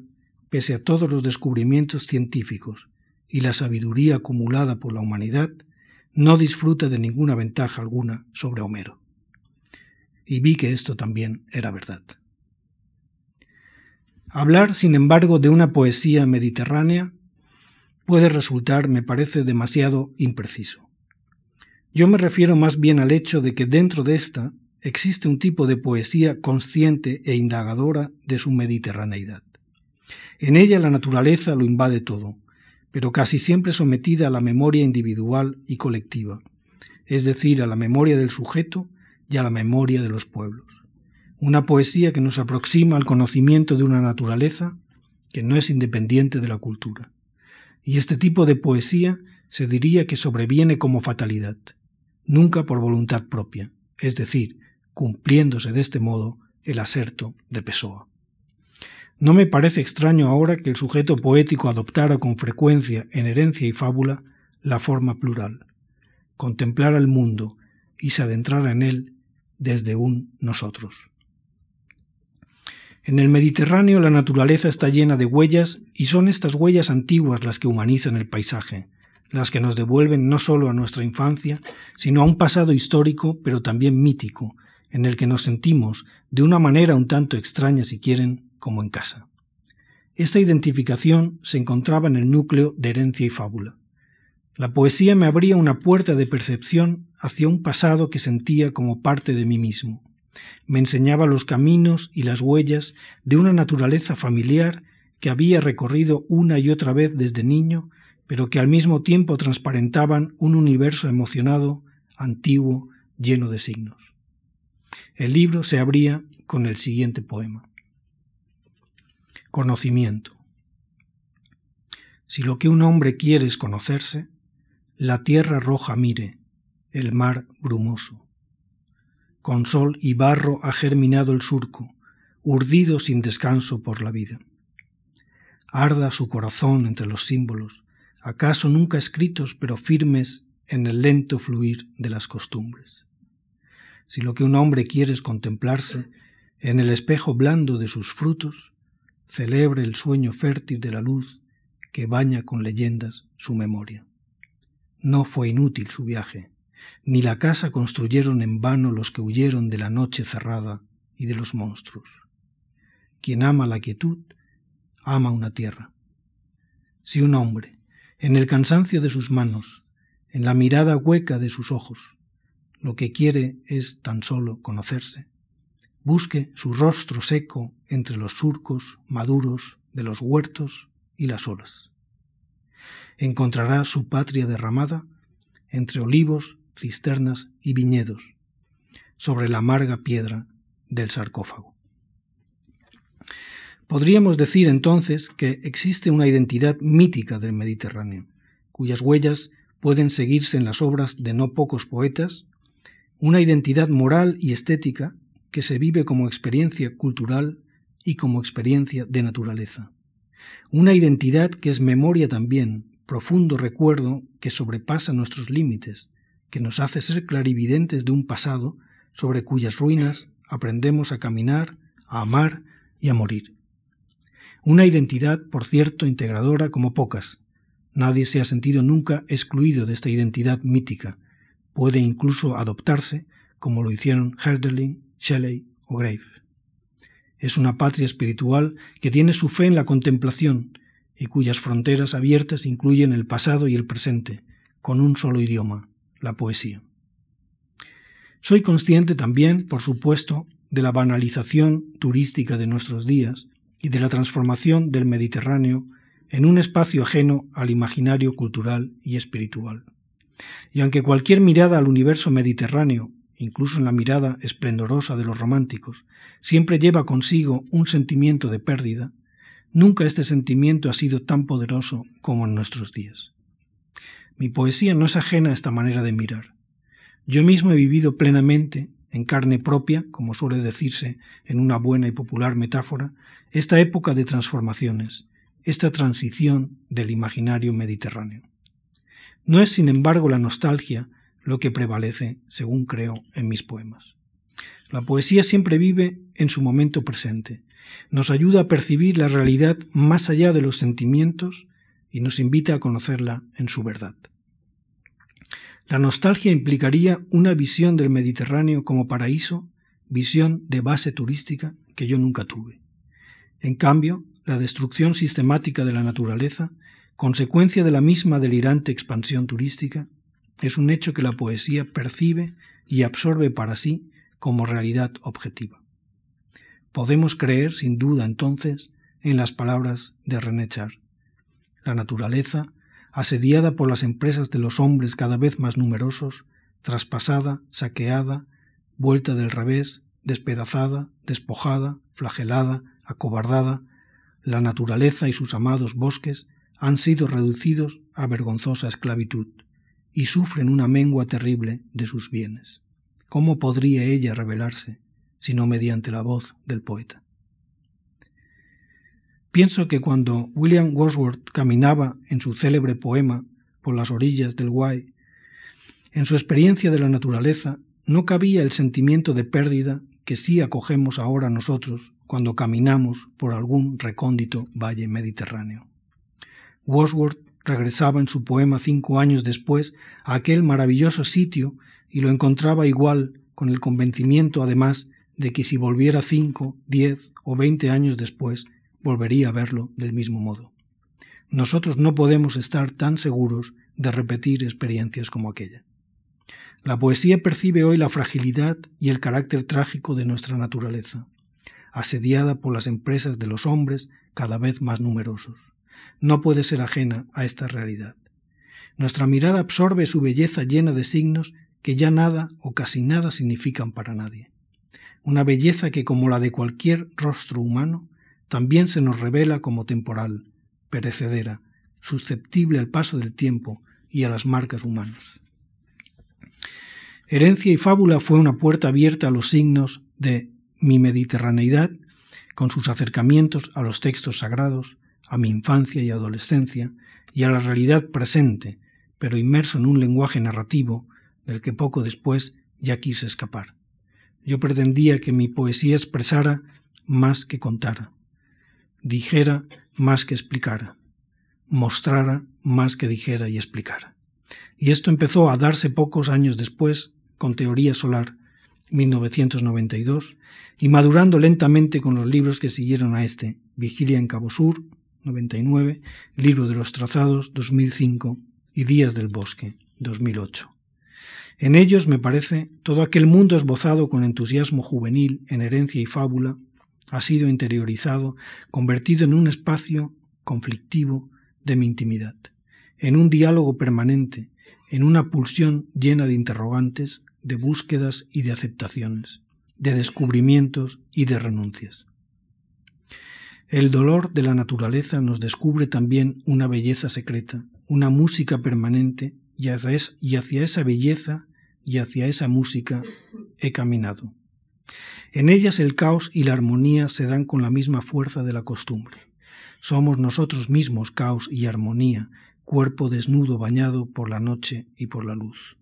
pese a todos los descubrimientos científicos y la sabiduría acumulada por la humanidad, no disfruta de ninguna ventaja alguna sobre Homero. Y vi que esto también era verdad. Hablar, sin embargo, de una poesía mediterránea puede resultar, me parece, demasiado impreciso. Yo me refiero más bien al hecho de que dentro de esta existe un tipo de poesía consciente e indagadora de su mediterraneidad. En ella la naturaleza lo invade todo, pero casi siempre sometida a la memoria individual y colectiva, es decir, a la memoria del sujeto y a la memoria de los pueblos. Una poesía que nos aproxima al conocimiento de una naturaleza que no es independiente de la cultura. Y este tipo de poesía se diría que sobreviene como fatalidad, nunca por voluntad propia, es decir, cumpliéndose de este modo el aserto de Pessoa. No me parece extraño ahora que el sujeto poético adoptara con frecuencia en herencia y fábula la forma plural, contemplara el mundo y se adentrara en él desde un nosotros. En el Mediterráneo la naturaleza está llena de huellas y son estas huellas antiguas las que humanizan el paisaje, las que nos devuelven no solo a nuestra infancia, sino a un pasado histórico, pero también mítico, en el que nos sentimos, de una manera un tanto extraña si quieren, como en casa. Esta identificación se encontraba en el núcleo de herencia y fábula. La poesía me abría una puerta de percepción hacia un pasado que sentía como parte de mí mismo. Me enseñaba los caminos y las huellas de una naturaleza familiar que había recorrido una y otra vez desde niño, pero que al mismo tiempo transparentaban un universo emocionado, antiguo, lleno de signos. El libro se abría con el siguiente poema. Conocimiento. Si lo que un hombre quiere es conocerse, la tierra roja mire, el mar brumoso. Con sol y barro ha germinado el surco, urdido sin descanso por la vida. Arda su corazón entre los símbolos, acaso nunca escritos pero firmes en el lento fluir de las costumbres. Si lo que un hombre quiere es contemplarse en el espejo blando de sus frutos, celebre el sueño fértil de la luz que baña con leyendas su memoria. No fue inútil su viaje, ni la casa construyeron en vano los que huyeron de la noche cerrada y de los monstruos. Quien ama la quietud, ama una tierra. Si un hombre, en el cansancio de sus manos, en la mirada hueca de sus ojos, lo que quiere es tan solo conocerse, busque su rostro seco entre los surcos maduros de los huertos y las olas encontrará su patria derramada entre olivos, cisternas y viñedos, sobre la amarga piedra del sarcófago. Podríamos decir entonces que existe una identidad mítica del Mediterráneo, cuyas huellas pueden seguirse en las obras de no pocos poetas, una identidad moral y estética que se vive como experiencia cultural y como experiencia de naturaleza. Una identidad que es memoria también, profundo recuerdo que sobrepasa nuestros límites, que nos hace ser clarividentes de un pasado sobre cuyas ruinas aprendemos a caminar, a amar y a morir. Una identidad, por cierto, integradora como pocas. Nadie se ha sentido nunca excluido de esta identidad mítica. Puede incluso adoptarse, como lo hicieron Herderling, Shelley o Grave. Es una patria espiritual que tiene su fe en la contemplación, y cuyas fronteras abiertas incluyen el pasado y el presente, con un solo idioma, la poesía. Soy consciente también, por supuesto, de la banalización turística de nuestros días y de la transformación del Mediterráneo en un espacio ajeno al imaginario cultural y espiritual. Y aunque cualquier mirada al universo mediterráneo, incluso en la mirada esplendorosa de los románticos, siempre lleva consigo un sentimiento de pérdida, Nunca este sentimiento ha sido tan poderoso como en nuestros días. Mi poesía no es ajena a esta manera de mirar. Yo mismo he vivido plenamente, en carne propia, como suele decirse en una buena y popular metáfora, esta época de transformaciones, esta transición del imaginario mediterráneo. No es, sin embargo, la nostalgia lo que prevalece, según creo, en mis poemas. La poesía siempre vive en su momento presente, nos ayuda a percibir la realidad más allá de los sentimientos y nos invita a conocerla en su verdad. La nostalgia implicaría una visión del Mediterráneo como paraíso, visión de base turística que yo nunca tuve. En cambio, la destrucción sistemática de la naturaleza, consecuencia de la misma delirante expansión turística, es un hecho que la poesía percibe y absorbe para sí como realidad objetiva. Podemos creer, sin duda, entonces, en las palabras de René Char. La naturaleza asediada por las empresas de los hombres cada vez más numerosos, traspasada, saqueada, vuelta del revés, despedazada, despojada, flagelada, acobardada, la naturaleza y sus amados bosques han sido reducidos a vergonzosa esclavitud y sufren una mengua terrible de sus bienes. ¿Cómo podría ella revelarse sino mediante la voz del poeta? Pienso que cuando William Wordsworth caminaba en su célebre poema por las orillas del Wye, en su experiencia de la naturaleza no cabía el sentimiento de pérdida que sí acogemos ahora nosotros cuando caminamos por algún recóndito valle mediterráneo. Wordsworth regresaba en su poema cinco años después a aquel maravilloso sitio y lo encontraba igual, con el convencimiento además de que si volviera cinco, diez o veinte años después, volvería a verlo del mismo modo. Nosotros no podemos estar tan seguros de repetir experiencias como aquella. La poesía percibe hoy la fragilidad y el carácter trágico de nuestra naturaleza, asediada por las empresas de los hombres cada vez más numerosos. No puede ser ajena a esta realidad. Nuestra mirada absorbe su belleza llena de signos que ya nada o casi nada significan para nadie. Una belleza que, como la de cualquier rostro humano, también se nos revela como temporal, perecedera, susceptible al paso del tiempo y a las marcas humanas. Herencia y fábula fue una puerta abierta a los signos de mi mediterraneidad, con sus acercamientos a los textos sagrados, a mi infancia y adolescencia, y a la realidad presente, pero inmerso en un lenguaje narrativo del que poco después ya quise escapar. Yo pretendía que mi poesía expresara más que contara, dijera más que explicara, mostrara más que dijera y explicara. Y esto empezó a darse pocos años después con Teoría Solar, 1992, y madurando lentamente con los libros que siguieron a este, Vigilia en Cabo Sur, 99, Libro de los Trazados, 2005, y Días del Bosque, 2008. En ellos, me parece, todo aquel mundo esbozado con entusiasmo juvenil en herencia y fábula ha sido interiorizado, convertido en un espacio conflictivo de mi intimidad, en un diálogo permanente, en una pulsión llena de interrogantes, de búsquedas y de aceptaciones, de descubrimientos y de renuncias. El dolor de la naturaleza nos descubre también una belleza secreta, una música permanente, y hacia, esa belleza y hacia esa música he caminado. En ellas el caos y la armonía se dan con la misma fuerza de la costumbre. Somos nosotros mismos caos y armonía, cuerpo desnudo bañado por la noche y por la luz.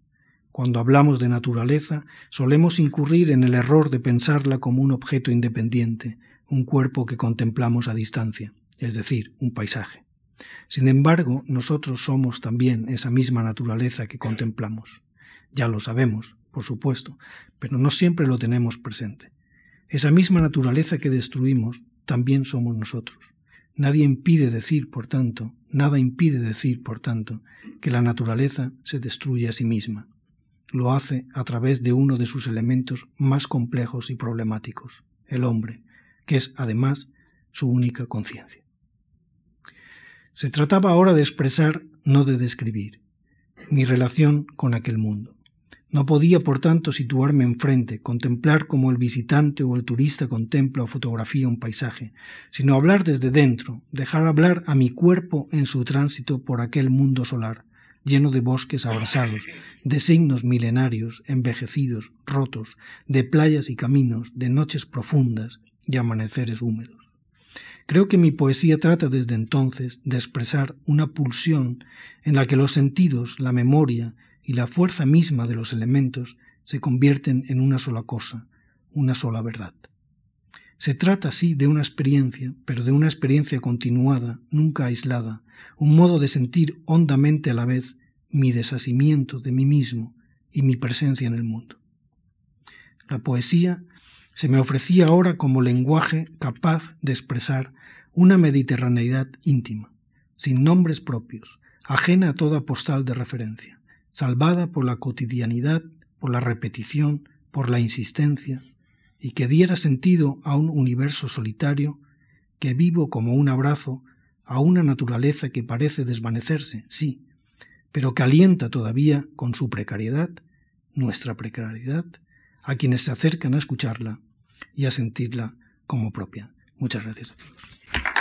Cuando hablamos de naturaleza, solemos incurrir en el error de pensarla como un objeto independiente, un cuerpo que contemplamos a distancia, es decir, un paisaje. Sin embargo, nosotros somos también esa misma naturaleza que contemplamos. Ya lo sabemos, por supuesto, pero no siempre lo tenemos presente. Esa misma naturaleza que destruimos también somos nosotros. Nadie impide decir, por tanto, nada impide decir, por tanto, que la naturaleza se destruye a sí misma. Lo hace a través de uno de sus elementos más complejos y problemáticos, el hombre, que es además su única conciencia. Se trataba ahora de expresar, no de describir, mi relación con aquel mundo. No podía, por tanto, situarme enfrente, contemplar como el visitante o el turista contempla o fotografía un paisaje, sino hablar desde dentro, dejar hablar a mi cuerpo en su tránsito por aquel mundo solar, lleno de bosques abrasados, de signos milenarios, envejecidos, rotos, de playas y caminos, de noches profundas y amaneceres húmedos. Creo que mi poesía trata desde entonces de expresar una pulsión en la que los sentidos, la memoria y la fuerza misma de los elementos se convierten en una sola cosa, una sola verdad. Se trata, sí, de una experiencia, pero de una experiencia continuada, nunca aislada, un modo de sentir hondamente a la vez mi desasimiento de mí mismo y mi presencia en el mundo. La poesía se me ofrecía ahora como lenguaje capaz de expresar una mediterraneidad íntima, sin nombres propios, ajena a toda postal de referencia salvada por la cotidianidad, por la repetición, por la insistencia, y que diera sentido a un universo solitario que vivo como un abrazo a una naturaleza que parece desvanecerse, sí, pero que alienta todavía con su precariedad, nuestra precariedad, a quienes se acercan a escucharla y a sentirla como propia. Muchas gracias a todos.